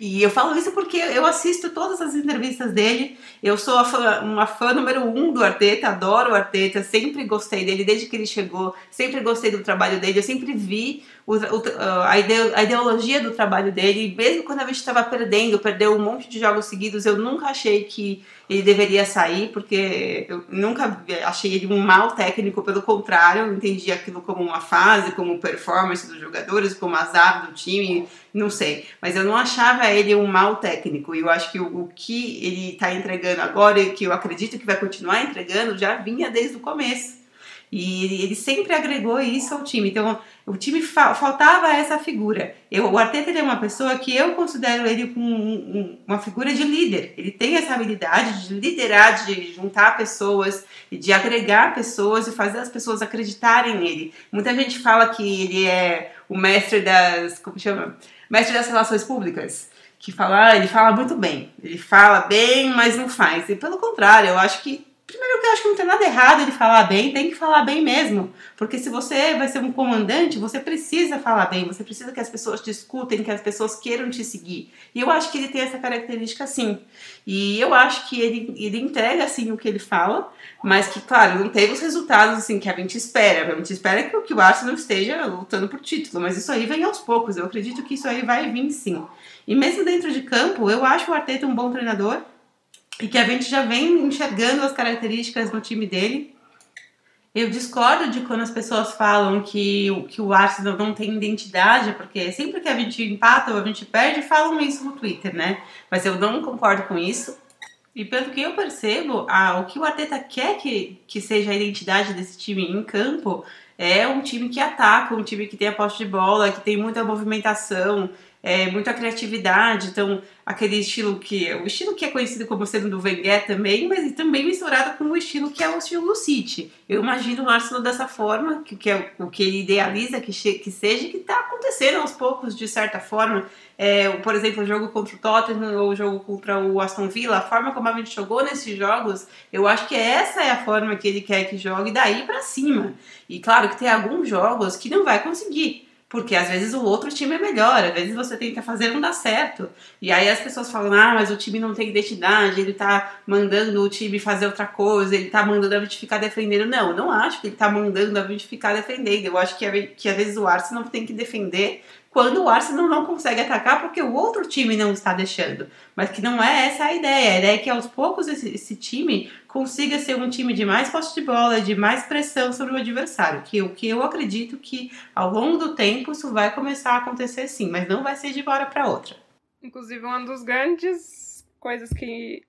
E eu falo isso porque eu assisto todas as entrevistas dele. Eu sou fã, uma fã número um do Arteta, adoro o Arteta, sempre gostei dele desde que ele chegou, sempre gostei do trabalho dele, eu sempre vi o, o, a, ideologia do trabalho dele. Mesmo quando a gente estava perdendo, perdeu um monte de jogos seguidos, eu nunca achei que ele deveria sair, porque eu nunca achei ele um mau técnico, pelo contrário, eu entendi aquilo como uma fase, como performance dos jogadores, como azar do time, não sei. Mas eu não achava ele um mau técnico, e eu acho que o, o que ele está entregando agora, e que eu acredito que vai continuar entregando, já vinha desde o começo. E ele sempre agregou isso ao time. Então, o time fa faltava essa figura. Eu, o Arteta é uma pessoa que eu considero ele um, um, uma figura de líder. Ele tem essa habilidade de liderar, de juntar pessoas, de agregar pessoas e fazer as pessoas acreditarem nele. Muita gente fala que ele é o mestre das. Como chama? Mestre das relações públicas que fala, ah, ele fala muito bem, ele fala bem, mas não faz. E pelo contrário, eu acho que Primeiro que eu acho que não tem nada errado ele falar bem, tem que falar bem mesmo. Porque se você vai ser um comandante, você precisa falar bem, você precisa que as pessoas te escutem, que as pessoas queiram te seguir. E eu acho que ele tem essa característica sim. E eu acho que ele, ele entrega assim o que ele fala, mas que, claro, não teve os resultados assim que a gente espera. A gente espera que, que o Arsenal esteja lutando por título, mas isso aí vem aos poucos. Eu acredito que isso aí vai vir sim. E mesmo dentro de campo, eu acho o Arteta um bom treinador e que a gente já vem enxergando as características no time dele. Eu discordo de quando as pessoas falam que, que o Arsenal não tem identidade, porque sempre que a gente empata ou a gente perde, falam isso no Twitter, né? Mas eu não concordo com isso. E pelo que eu percebo, a, o que o Arteta quer que, que seja a identidade desse time em campo é um time que ataca, um time que tem a posse de bola, que tem muita movimentação, é, muita criatividade, então aquele estilo que o estilo que é conhecido como sendo do Wenger também, mas também misturado com o estilo que é o estilo do City. Eu imagino o Arsenal dessa forma, que, que é o que ele idealiza que, que seja, que está acontecendo aos poucos de certa forma. É, por exemplo, o jogo contra o Tottenham ou o jogo contra o Aston Villa, a forma como a gente jogou nesses jogos, eu acho que essa é a forma que ele quer que jogue daí para cima. E claro que tem alguns jogos que não vai conseguir. Porque às vezes o outro time é melhor, às vezes você tenta fazer não dá certo. E aí as pessoas falam, ah, mas o time não tem identidade, ele tá mandando o time fazer outra coisa, ele tá mandando a gente ficar defendendo. Não, não acho que ele tá mandando a gente ficar defendendo. Eu acho que, que às vezes o Arsenal tem que defender quando o Arsenal não consegue atacar porque o outro time não está deixando. Mas que não é essa a ideia. A ideia é que aos poucos esse, esse time consiga ser um time de mais posse de bola, de mais pressão sobre o adversário. Que o que eu acredito que ao longo do tempo isso vai começar a acontecer sim, mas não vai ser de uma hora para outra. Inclusive, uma das grandes coisas que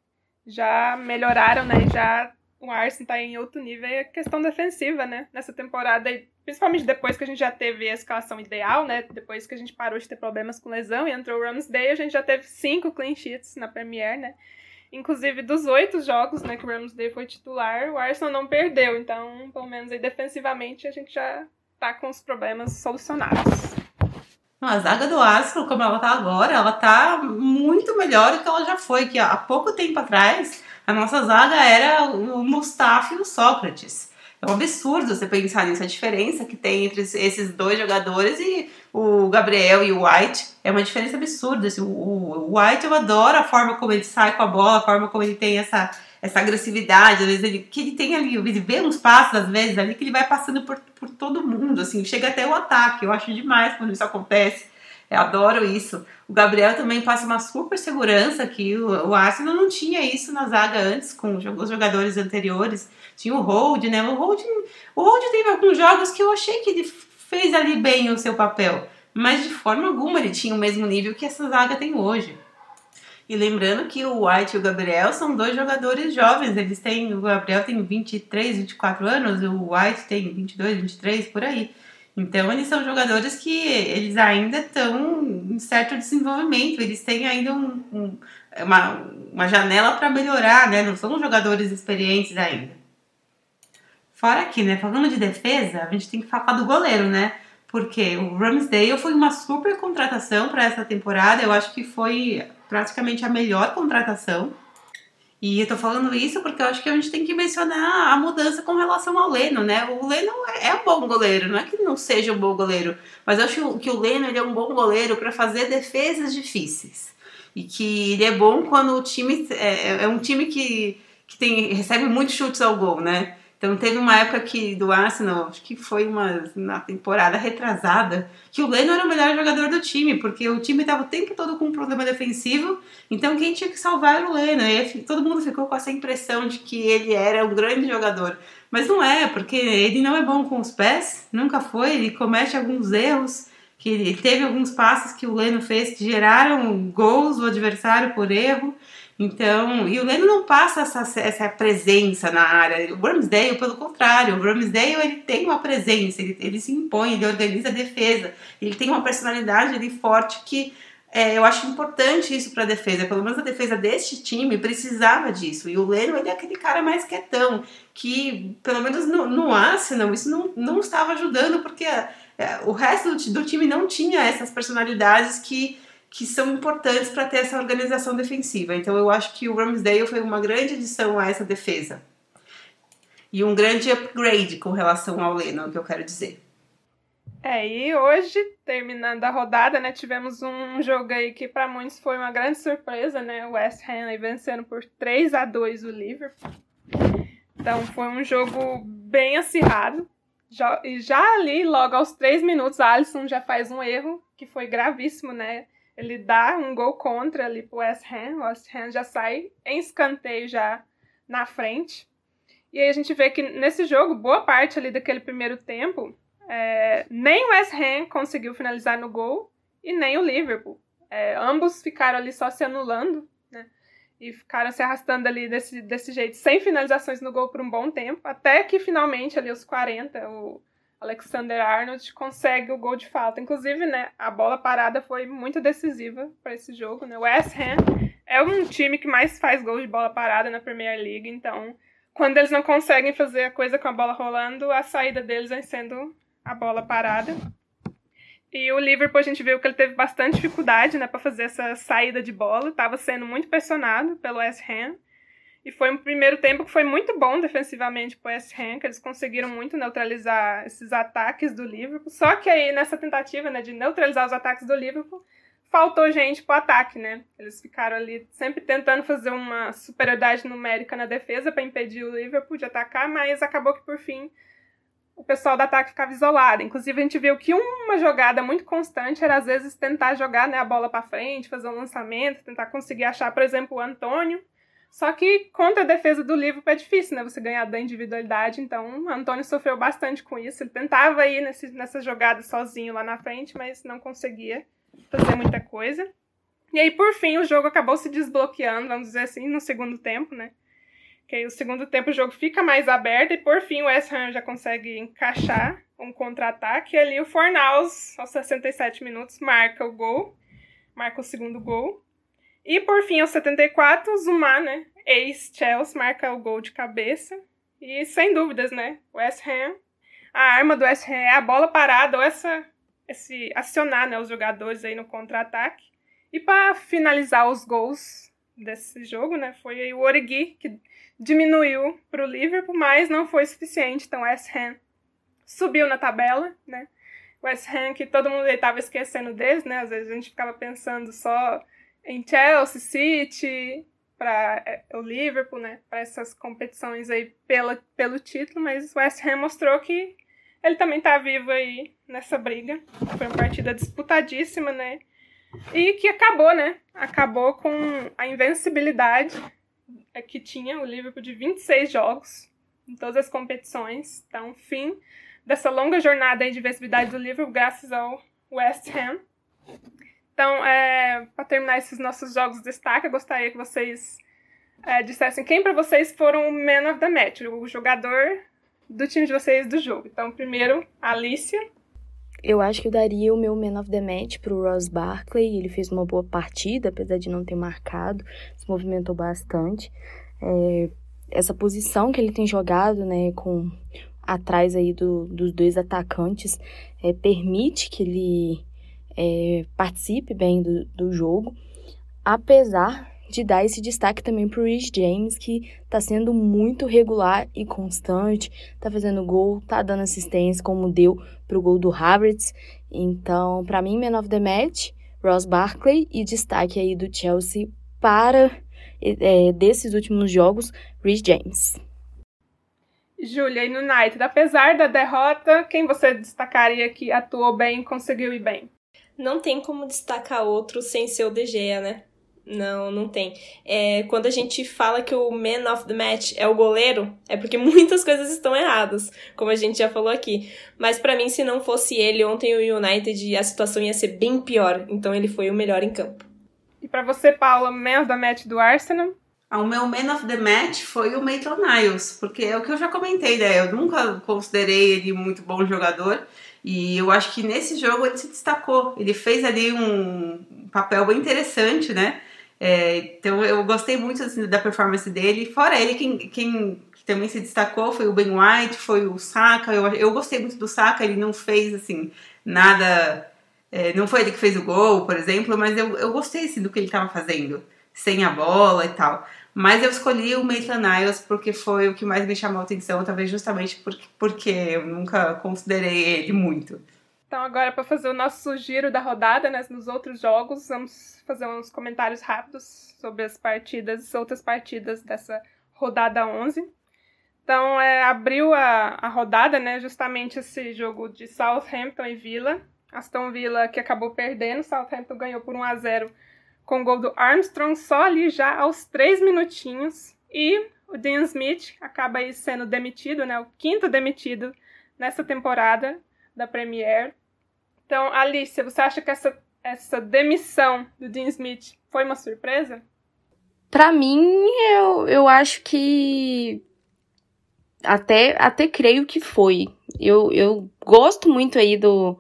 já melhoraram, né? Já o Arsenal está em outro nível é a questão defensiva, né? Nessa temporada, principalmente depois que a gente já teve a escalação ideal, né? Depois que a gente parou de ter problemas com lesão e entrou o Ramsdale, a gente já teve cinco clean sheets na Premier, né? Inclusive, dos oito jogos né, que o Ramsdale foi titular, o Arsenal não perdeu. Então, pelo menos aí defensivamente, a gente já tá com os problemas solucionados. A zaga do Arsenal, como ela tá agora, ela tá muito melhor do que ela já foi. Que há pouco tempo atrás a nossa zaga era o Mustafa e o Sócrates. É um absurdo você pensar nisso, a diferença que tem entre esses dois jogadores e o Gabriel e o White é uma diferença absurda. Assim, o, White eu adoro a forma como ele sai com a bola, a forma como ele tem essa, essa agressividade, às vezes ele, que ele tem ali, ele vê uns passos às vezes ali que ele vai passando por, por todo mundo, assim, chega até o ataque. Eu acho demais quando isso acontece. Eu adoro isso. O Gabriel também passa uma super segurança que o, o Arsenal não tinha isso na zaga antes com os jogadores anteriores. Tinha o Hold, né? O Hold, o Hold teve alguns jogos que eu achei que ele fez ali bem o seu papel, mas de forma alguma ele tinha o mesmo nível que essa zaga tem hoje. E lembrando que o White e o Gabriel são dois jogadores jovens, eles têm, o Gabriel tem 23, 24 anos, o White tem 22, 23 por aí. Então, eles são jogadores que eles ainda estão em certo desenvolvimento, eles têm ainda um, um, uma, uma janela para melhorar, né? Não são jogadores experientes ainda. Fora aqui, né? Falando de defesa, a gente tem que falar do goleiro, né? Porque o Ramsdale foi uma super contratação para essa temporada. Eu acho que foi praticamente a melhor contratação. E eu tô falando isso porque eu acho que a gente tem que mencionar a mudança com relação ao Leno, né? O Leno é um bom goleiro, não é que ele não seja um bom goleiro, mas eu acho que o Leno ele é um bom goleiro para fazer defesas difíceis. E que ele é bom quando o time é, é um time que, que tem, recebe muitos chutes ao gol, né? Então teve uma época que do Arsenal, acho que foi uma na temporada retrasada, que o Leno era o melhor jogador do time, porque o time estava o tempo todo com um problema defensivo, então quem tinha que salvar era o Leno. E todo mundo ficou com essa impressão de que ele era um grande jogador. Mas não é, porque ele não é bom com os pés, nunca foi, ele comete alguns erros, que ele teve alguns passes que o Leno fez que geraram gols do adversário por erro. Então, e o Leno não passa essa, essa presença na área. O Ramsdale, pelo contrário, o Ramsdale ele tem uma presença, ele, ele se impõe, ele organiza a defesa, ele tem uma personalidade ali forte que é, eu acho importante isso para a defesa. Pelo menos a defesa deste time precisava disso. E o Leno ele é aquele cara mais quietão, que pelo menos no, no Arsenal isso não, não estava ajudando, porque é, o resto do, do time não tinha essas personalidades que que são importantes para ter essa organização defensiva. Então eu acho que o Ramsdale foi uma grande adição a essa defesa. E um grande upgrade com relação ao Leno, é o que eu quero dizer. É, e hoje, terminando a rodada, né, tivemos um jogo aí que para muitos foi uma grande surpresa, né? O West Ham vencendo por 3 a 2 o Liverpool. Então foi um jogo bem acirrado. E já ali, logo aos 3 minutos, a Alisson já faz um erro que foi gravíssimo, né? Ele dá um gol contra ali pro West Ham. O West Ham já sai em escanteio já na frente. E aí a gente vê que nesse jogo, boa parte ali daquele primeiro tempo, é, nem o West Ham conseguiu finalizar no gol e nem o Liverpool. É, ambos ficaram ali só se anulando, né? E ficaram se arrastando ali desse, desse jeito, sem finalizações no gol por um bom tempo, até que finalmente ali os 40, o, Alexander Arnold consegue o gol de falta. Inclusive, né, a bola parada foi muito decisiva para esse jogo. Né? O West Ham é um time que mais faz gols de bola parada na Premier League, então quando eles não conseguem fazer a coisa com a bola rolando, a saída deles vem sendo a bola parada. E o Liverpool a gente viu que ele teve bastante dificuldade, né, para fazer essa saída de bola, estava sendo muito pressionado pelo West Ham. E foi um primeiro tempo que foi muito bom defensivamente para o West Ham, que eles conseguiram muito neutralizar esses ataques do Liverpool. Só que aí, nessa tentativa né, de neutralizar os ataques do Liverpool, faltou gente para o ataque, né? Eles ficaram ali sempre tentando fazer uma superioridade numérica na defesa para impedir o Liverpool de atacar, mas acabou que, por fim, o pessoal do ataque ficava isolado. Inclusive, a gente viu que uma jogada muito constante era, às vezes, tentar jogar né, a bola para frente, fazer um lançamento, tentar conseguir achar, por exemplo, o Antônio, só que contra a defesa do Liverpool é difícil, né? Você ganhar da individualidade. Então, Antônio sofreu bastante com isso. Ele tentava ir nesse, nessa jogada sozinho lá na frente, mas não conseguia fazer muita coisa. E aí, por fim, o jogo acabou se desbloqueando, vamos dizer assim, no segundo tempo, né? Que aí, o segundo tempo, o jogo fica mais aberto e, por fim, o West Ham já consegue encaixar um contra-ataque. E ali, o Fornaus, aos 67 minutos, marca o gol, marca o segundo gol. E por fim, aos 74, o Zuma, né? Ex-Chelsea, marca o gol de cabeça. E sem dúvidas, né? West Ham, a arma do West Ham é a bola parada ou essa, esse acionar né, os jogadores aí no contra-ataque. E para finalizar os gols desse jogo, né? Foi o Origi que diminuiu para o Liverpool, mas não foi suficiente. Então West Ham subiu na tabela, né? West Ham que todo mundo estava esquecendo deles, né? Às vezes a gente ficava pensando só em Chelsea, City, para é, o Liverpool, né, para essas competições aí pela, pelo título, mas o West Ham mostrou que ele também tá vivo aí nessa briga. Foi uma partida disputadíssima, né? E que acabou, né? Acabou com a invencibilidade é, que tinha o Liverpool de 26 jogos em todas as competições. Então, fim dessa longa jornada de invencibilidade do Liverpool graças ao West Ham. Então, é, para terminar esses nossos jogos de destaque, eu gostaria que vocês é, dissessem quem para vocês foram o man of the match, o jogador do time de vocês do jogo. Então, primeiro, Alicia. eu acho que eu daria o meu Man of the Match pro Ross Barkley. Ele fez uma boa partida, apesar de não ter marcado, se movimentou bastante. É, essa posição que ele tem jogado, né, com atrás aí do, dos dois atacantes, é, permite que ele é, participe bem do, do jogo, apesar de dar esse destaque também pro Rich James, que tá sendo muito regular e constante, tá fazendo gol, tá dando assistência, como deu pro gol do Havertz. Então, para mim, man of the match, Ross Barkley e destaque aí do Chelsea para é, desses últimos jogos, Rich James. Júlia, e no United, apesar da derrota, quem você destacaria que atuou bem conseguiu ir bem? Não tem como destacar outro sem ser o De Gea, né? Não, não tem. É, quando a gente fala que o man of the match é o goleiro, é porque <laughs> muitas coisas estão erradas, como a gente já falou aqui. Mas para mim, se não fosse ele ontem o United, a situação ia ser bem pior. Então ele foi o melhor em campo. E para você, Paula, man of the match do Arsenal? Ah, o meu man of the match foi o Maitland Niles, porque é o que eu já comentei, né? Eu nunca considerei ele muito bom jogador. E eu acho que nesse jogo ele se destacou. Ele fez ali um papel bem interessante, né? É, então eu gostei muito assim, da performance dele. Fora ele, quem, quem também se destacou foi o Ben White, foi o Saka. Eu, eu gostei muito do Saka, ele não fez assim nada. É, não foi ele que fez o gol, por exemplo, mas eu, eu gostei assim, do que ele estava fazendo, sem a bola e tal. Mas eu escolhi o Maitland Niles porque foi o que mais me chamou a atenção, talvez justamente porque, porque eu nunca considerei ele muito. Então, agora, para fazer o nosso giro da rodada, né, nos outros jogos, vamos fazer uns comentários rápidos sobre as partidas, outras partidas dessa rodada 11. Então, é, abriu a, a rodada, né, justamente esse jogo de Southampton e Villa. Aston Villa que acabou perdendo, Southampton ganhou por 1 a 0 com o gol do Armstrong só ali já aos 3 minutinhos. E o Dean Smith acaba aí sendo demitido, né, o quinto demitido nessa temporada da Premier. Então, Alicia, você acha que essa, essa demissão do Dean Smith foi uma surpresa? Para mim, eu, eu acho que até, até creio que foi. Eu, eu gosto muito aí do,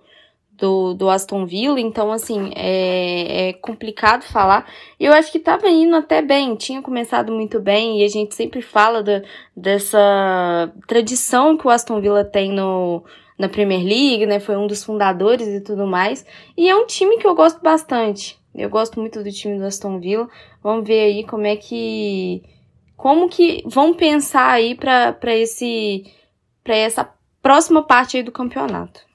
do, do Aston Villa, então assim, é, é complicado falar. Eu acho que tava indo até bem, tinha começado muito bem, e a gente sempre fala da, dessa tradição que o Aston Villa tem no, na Premier League, né? Foi um dos fundadores e tudo mais. E é um time que eu gosto bastante. Eu gosto muito do time do Aston Villa. Vamos ver aí como é que como que vão pensar aí para esse para essa próxima parte aí do campeonato.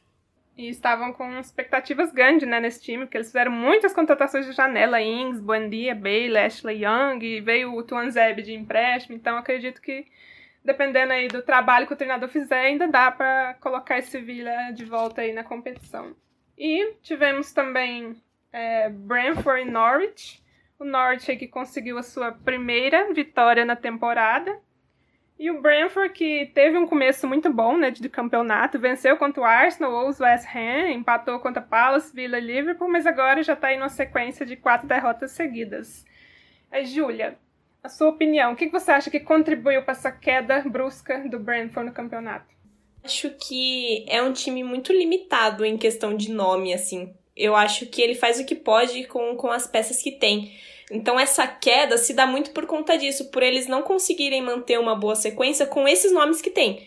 E estavam com expectativas grandes, né, nesse time, porque eles fizeram muitas contratações de janela, Ings, Buendia, Bale, Ashley Young, veio o Tuanzeb de empréstimo, então acredito que dependendo aí do trabalho que o treinador fizer, ainda dá para colocar esse Villa de volta aí na competição. E tivemos também é, Brentford e Norwich. O Norwich que conseguiu a sua primeira vitória na temporada. E o Brentford que teve um começo muito bom, né, de campeonato, venceu contra o Arsenal ou o West Ham, empatou contra Palace, Villa e Liverpool, mas agora já está aí numa sequência de quatro derrotas seguidas. A Júlia, a sua opinião, o que você acha que contribuiu para essa queda brusca do Brentford no campeonato? Acho que é um time muito limitado em questão de nome, assim. Eu acho que ele faz o que pode com, com as peças que tem. Então essa queda se dá muito por conta disso, por eles não conseguirem manter uma boa sequência com esses nomes que tem.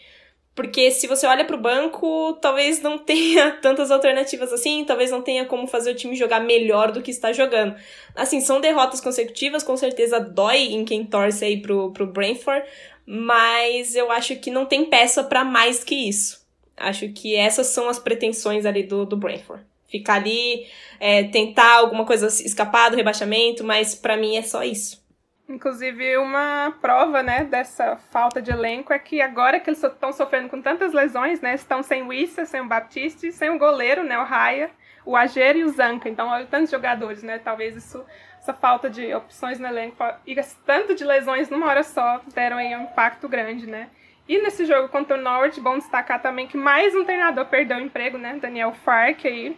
Porque se você olha para o banco, talvez não <laughs> tenha tantas alternativas assim, talvez não tenha como fazer o time jogar melhor do que está jogando. Assim, são derrotas consecutivas, com certeza dói em quem torce aí pro, pro Brentford, mas eu acho que não tem peça para mais que isso. Acho que essas são as pretensões ali do, do Brentford. Ficar ali, é, tentar alguma coisa escapar do rebaixamento, mas para mim é só isso. Inclusive, uma prova, né, dessa falta de elenco é que agora que eles estão sofrendo com tantas lesões, né, estão sem o Issa, sem o Baptiste, sem o goleiro, né, o Raia, o Ager e o Zanca. Então, olha tantos jogadores, né, talvez isso, essa falta de opções no elenco e tanto de lesões numa hora só deram aí um impacto grande, né. E nesse jogo contra o Norwich, bom destacar também que mais um treinador perdeu o emprego, né, Daniel Fark aí,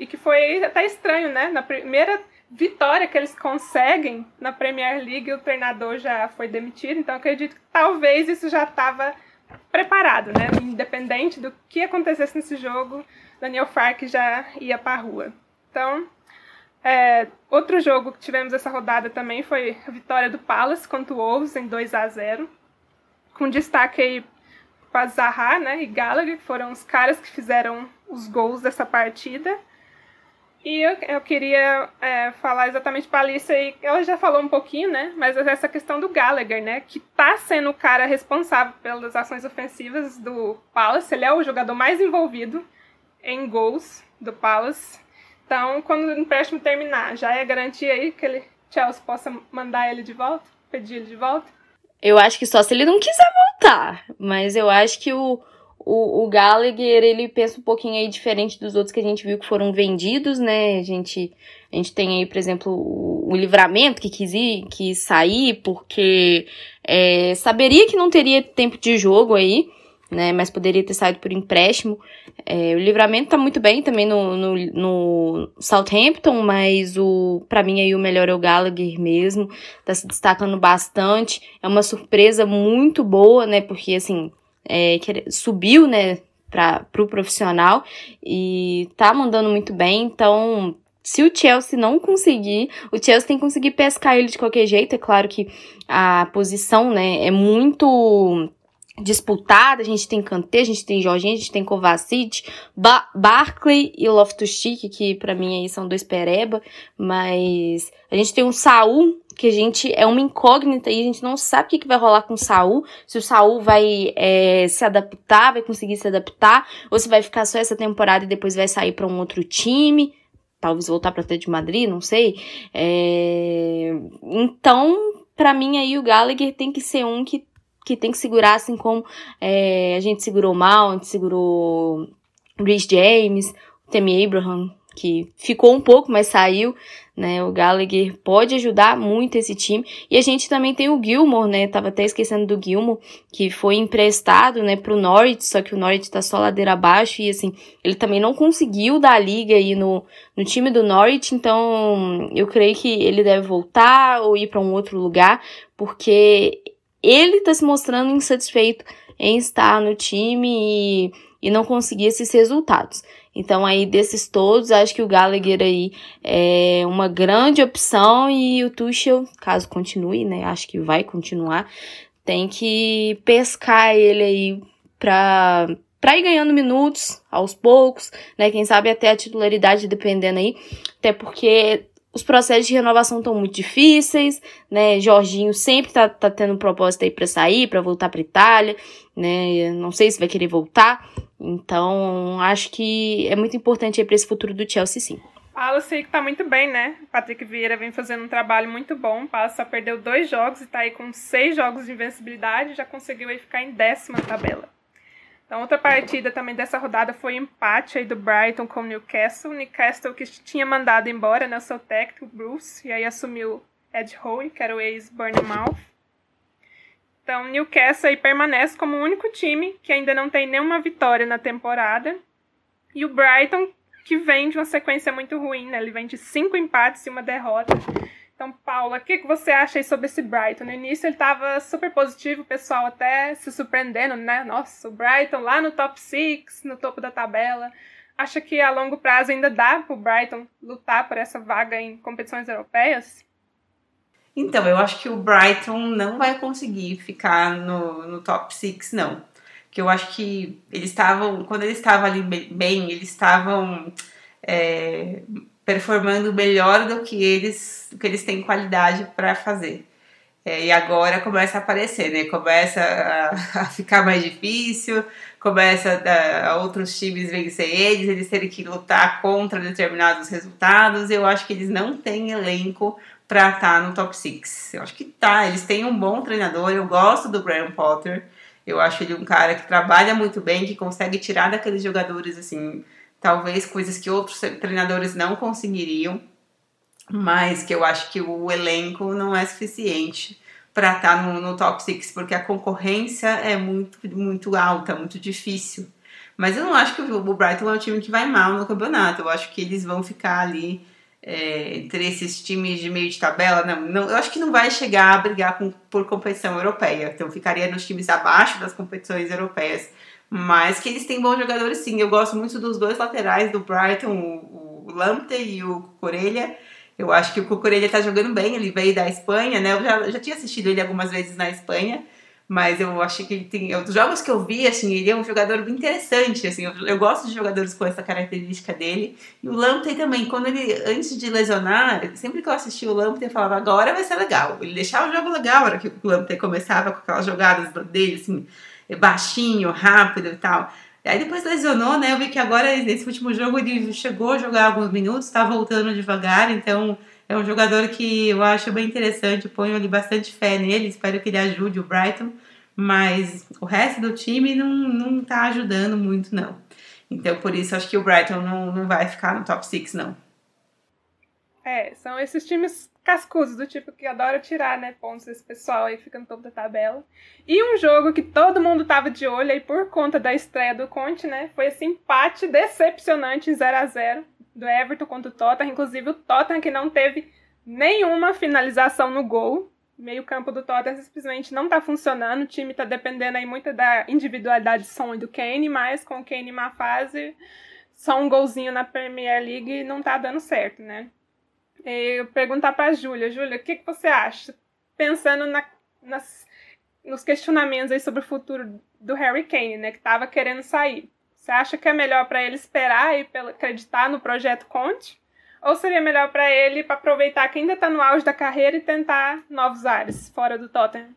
e que foi até estranho, né, na primeira vitória que eles conseguem na Premier League, o treinador já foi demitido, então acredito que talvez isso já estava preparado, né? Independente do que acontecesse nesse jogo, Daniel Fark já ia para a rua. Então, é, outro jogo que tivemos essa rodada também foi a vitória do Palace contra o Wolves em 2 a 0 com destaque aí para Zaha né, e Gallagher, que foram os caras que fizeram os gols dessa partida. E eu, eu queria é, falar exatamente para a Alice aí, ela já falou um pouquinho, né? Mas essa questão do Gallagher, né? Que tá sendo o cara responsável pelas ações ofensivas do Palace. Ele é o jogador mais envolvido em gols do Palace. Então, quando o empréstimo terminar, já é garantia aí que ele, Chelsea possa mandar ele de volta? Pedir ele de volta? Eu acho que só se ele não quiser voltar. Mas eu acho que o, o, o Gallagher, ele pensa um pouquinho aí diferente dos outros que a gente viu que foram vendidos, né? A gente, a gente tem aí, por exemplo, o, o Livramento, que quis, ir, quis sair porque é, saberia que não teria tempo de jogo aí, né? Mas poderia ter saído por empréstimo. É, o Livramento tá muito bem também no, no, no Southampton, mas o para mim aí o melhor é o Gallagher mesmo. Tá se destacando bastante. É uma surpresa muito boa, né? Porque, assim, é, subiu, né, para o pro profissional e tá mandando muito bem. Então, se o Chelsea não conseguir, o Chelsea tem que conseguir pescar ele de qualquer jeito. É claro que a posição, né, é muito disputada. A gente tem Kanté, a gente tem Jorginho, a gente tem Kovacic, ba Barkley e Loftus-Cheek, que para mim aí são dois pereba, mas a gente tem um Saul que a gente é uma incógnita e a gente não sabe o que, que vai rolar com o Saul, se o Saul vai é, se adaptar, vai conseguir se adaptar, ou se vai ficar só essa temporada e depois vai sair para um outro time, talvez voltar para de Madrid, não sei. É... Então, para mim aí o Gallagher tem que ser um que, que tem que segurar, assim como é, a gente segurou o Mount, segurou Rhys James, Temi Abraham, que ficou um pouco, mas saiu, né? O Gallagher pode ajudar muito esse time. E a gente também tem o Gilmore, né? Tava até esquecendo do Gilmore, que foi emprestado, né, pro Norwich, só que o Norwich tá só ladeira abaixo e assim, ele também não conseguiu dar liga aí no, no time do Norwich, então eu creio que ele deve voltar ou ir para um outro lugar, porque ele tá se mostrando insatisfeito em estar no time e, e não conseguir esses resultados. Então, aí, desses todos, acho que o Gallagher aí é uma grande opção e o Tuchel, caso continue, né, acho que vai continuar, tem que pescar ele aí pra, pra ir ganhando minutos aos poucos, né, quem sabe até a titularidade dependendo aí, até porque os processos de renovação estão muito difíceis, né? Jorginho sempre tá, tá tendo propósito aí para sair, para voltar para Itália, né? Não sei se vai querer voltar. Então, acho que é muito importante aí para esse futuro do Chelsea, sim. Palace que tá muito bem, né? Patrick Vieira vem fazendo um trabalho muito bom. Palace só perdeu dois jogos e tá aí com seis jogos de invencibilidade, já conseguiu aí ficar em décima tabela. Então, outra partida também dessa rodada foi o empate aí do Brighton com o Newcastle. Newcastle que tinha mandado embora né, o seu técnico, Bruce, e aí assumiu Ed Howe, que era o ex-Bournemouth. Então, Newcastle aí permanece como o único time que ainda não tem nenhuma vitória na temporada. E o Brighton, que vem de uma sequência muito ruim, né? Ele vem de cinco empates e uma derrota. Então, Paula, o que, que você acha aí sobre esse Brighton? No início ele estava super positivo, o pessoal até se surpreendendo, né? Nossa, o Brighton lá no top 6, no topo da tabela. Acha que a longo prazo ainda dá para o Brighton lutar por essa vaga em competições europeias? Então, eu acho que o Brighton não vai conseguir ficar no, no top 6, não. Que eu acho que eles estavam, quando eles estavam ali bem, eles estavam é, performando melhor do que eles, do que eles têm qualidade para fazer. É, e agora começa a aparecer, né? Começa a, a ficar mais difícil, começa a, a, outros times vencer eles, eles terem que lutar contra determinados resultados. Eu acho que eles não têm elenco para estar tá no top 6. Eu acho que tá, eles têm um bom treinador, eu gosto do Graham Potter. Eu acho ele um cara que trabalha muito bem, que consegue tirar daqueles jogadores assim talvez coisas que outros treinadores não conseguiriam, mas que eu acho que o elenco não é suficiente para estar tá no, no, top 6, porque a concorrência é muito, muito alta, muito difícil. Mas eu não acho que o Brighton é um time que vai mal no campeonato, eu acho que eles vão ficar ali é, entre esses times de meio de tabela, não, não, eu acho que não vai chegar a brigar com, por competição europeia. Então ficaria nos times abaixo das competições europeias. Mas que eles têm bons jogadores sim. Eu gosto muito dos dois laterais do Brighton, o, o e o Corelha. Eu acho que o Cucurella está jogando bem, ele veio da Espanha, né? Eu já, já tinha assistido ele algumas vezes na Espanha, mas eu achei que ele tem. Os jogos que eu vi, assim, ele é um jogador interessante, assim, eu, eu gosto de jogadores com essa característica dele. E o Lamptey também, quando ele, antes de lesionar, sempre que eu assisti o Lamptey, eu falava, agora vai ser legal. Ele deixava o jogo legal, era que o Lamptey começava com aquelas jogadas dele, assim, baixinho, rápido e tal. Aí depois lesionou, né? Eu vi que agora, nesse último jogo, ele chegou a jogar alguns minutos, está voltando devagar, então é um jogador que eu acho bem interessante, ponho ali bastante fé nele, espero que ele ajude o Brighton, mas o resto do time não, não tá ajudando muito, não. Então, por isso, acho que o Brighton não, não vai ficar no top 6, não. É, são esses times cascudos, do tipo que adora tirar, né, pontos desse pessoal aí, fica no topo da tabela. E um jogo que todo mundo tava de olho aí por conta da estreia do Conte, né, foi esse empate decepcionante em 0 a 0 do Everton contra o Tottenham, inclusive o Tottenham que não teve nenhuma finalização no gol. Meio campo do Tottenham simplesmente não tá funcionando, o time tá dependendo aí muito da individualidade de Son e do Kane, mas com o Kane em má fase, só um golzinho na Premier League não tá dando certo, né? Eu perguntar para a Júlia. Júlia, o que, que você acha? Pensando na, nas, nos questionamentos aí sobre o futuro do Harry Kane, né, que estava querendo sair. Você acha que é melhor para ele esperar e acreditar no projeto Conte? Ou seria melhor para ele para aproveitar que ainda está no auge da carreira e tentar novos ares fora do Tottenham?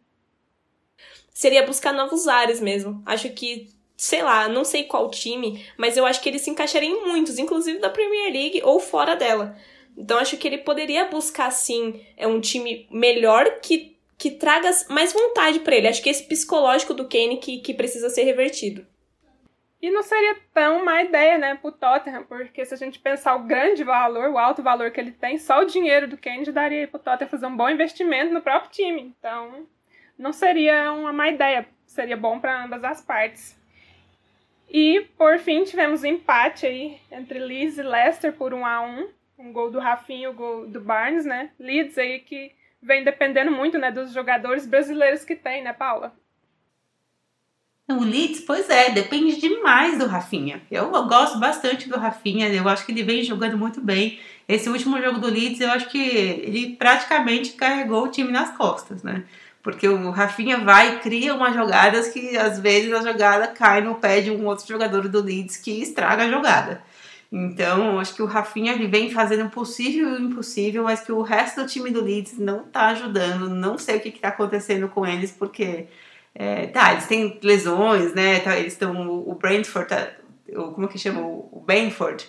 Seria buscar novos ares mesmo. Acho que, sei lá, não sei qual time, mas eu acho que ele se encaixaria em muitos, inclusive da Premier League ou fora dela. Então acho que ele poderia buscar sim é um time melhor que, que traga mais vontade para ele. Acho que esse psicológico do Kane que, que precisa ser revertido. E não seria tão má ideia, né, pro Tottenham, porque se a gente pensar o grande valor, o alto valor que ele tem, só o dinheiro do Kane daria pro Tottenham fazer um bom investimento no próprio time. Então, não seria uma má ideia, seria bom para ambas as partes. E, por fim, tivemos um empate aí entre Leeds e Leicester por 1 a 1 um gol do Rafinha, um gol do Barnes, né? Leeds aí que vem dependendo muito, né, dos jogadores brasileiros que tem, né, Paula? O Leeds, pois é, depende demais do Rafinha. Eu, eu gosto bastante do Rafinha, eu acho que ele vem jogando muito bem. Esse último jogo do Leeds, eu acho que ele praticamente carregou o time nas costas, né? Porque o Rafinha vai e cria umas jogadas que às vezes a jogada cai no pé de um outro jogador do Leeds que estraga a jogada. Então, acho que o Rafinha ele vem fazendo o possível e o impossível, mas que o resto do time do Leeds não tá ajudando. Não sei o que, que tá acontecendo com eles, porque é, tá, eles têm lesões, né? Tá, eles estão. O Brentford, tá, como que chama? O Benford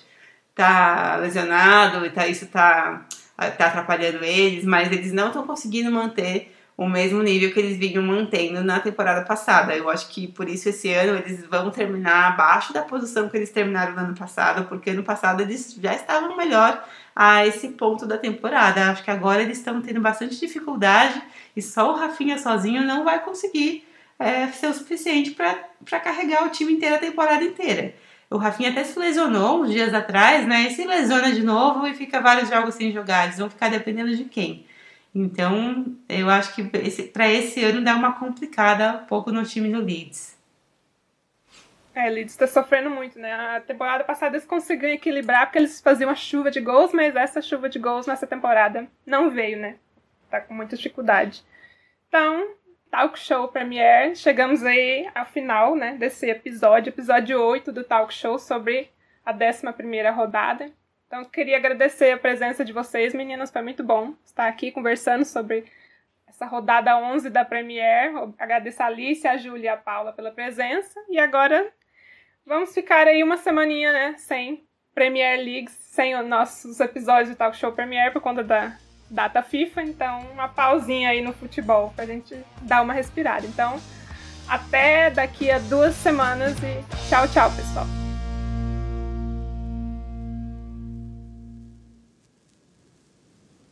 tá lesionado, tá, isso tá, tá atrapalhando eles, mas eles não estão conseguindo manter o mesmo nível que eles vinham mantendo na temporada passada. Eu acho que por isso esse ano eles vão terminar abaixo da posição que eles terminaram no ano passado, porque ano passado eles já estavam melhor a esse ponto da temporada. Acho que agora eles estão tendo bastante dificuldade e só o Rafinha sozinho não vai conseguir é, ser o suficiente para carregar o time inteiro a temporada inteira. O Rafinha até se lesionou uns dias atrás, né? E se lesiona de novo e fica vários jogos sem jogar. Eles vão ficar dependendo de quem? Então, eu acho que para esse ano dá uma complicada um pouco no time do Leeds. É, Leeds está sofrendo muito, né? A temporada passada eles conseguiram equilibrar porque eles faziam uma chuva de gols, mas essa chuva de gols nessa temporada não veio, né? Tá com muita dificuldade. Então, Talk Show Premiere, chegamos aí ao final, né, desse episódio, episódio 8 do Talk Show sobre a 11 primeira rodada. Então, queria agradecer a presença de vocês, meninas. Foi muito bom estar aqui conversando sobre essa rodada 11 da Premier. Agradecer a Alice, a Júlia e a Paula pela presença. E agora vamos ficar aí uma semaninha, né, sem Premier League, sem os nossos episódios do Talk Show Premier por conta da data FIFA. Então, uma pausinha aí no futebol pra gente dar uma respirada. Então, até daqui a duas semanas e tchau, tchau, pessoal.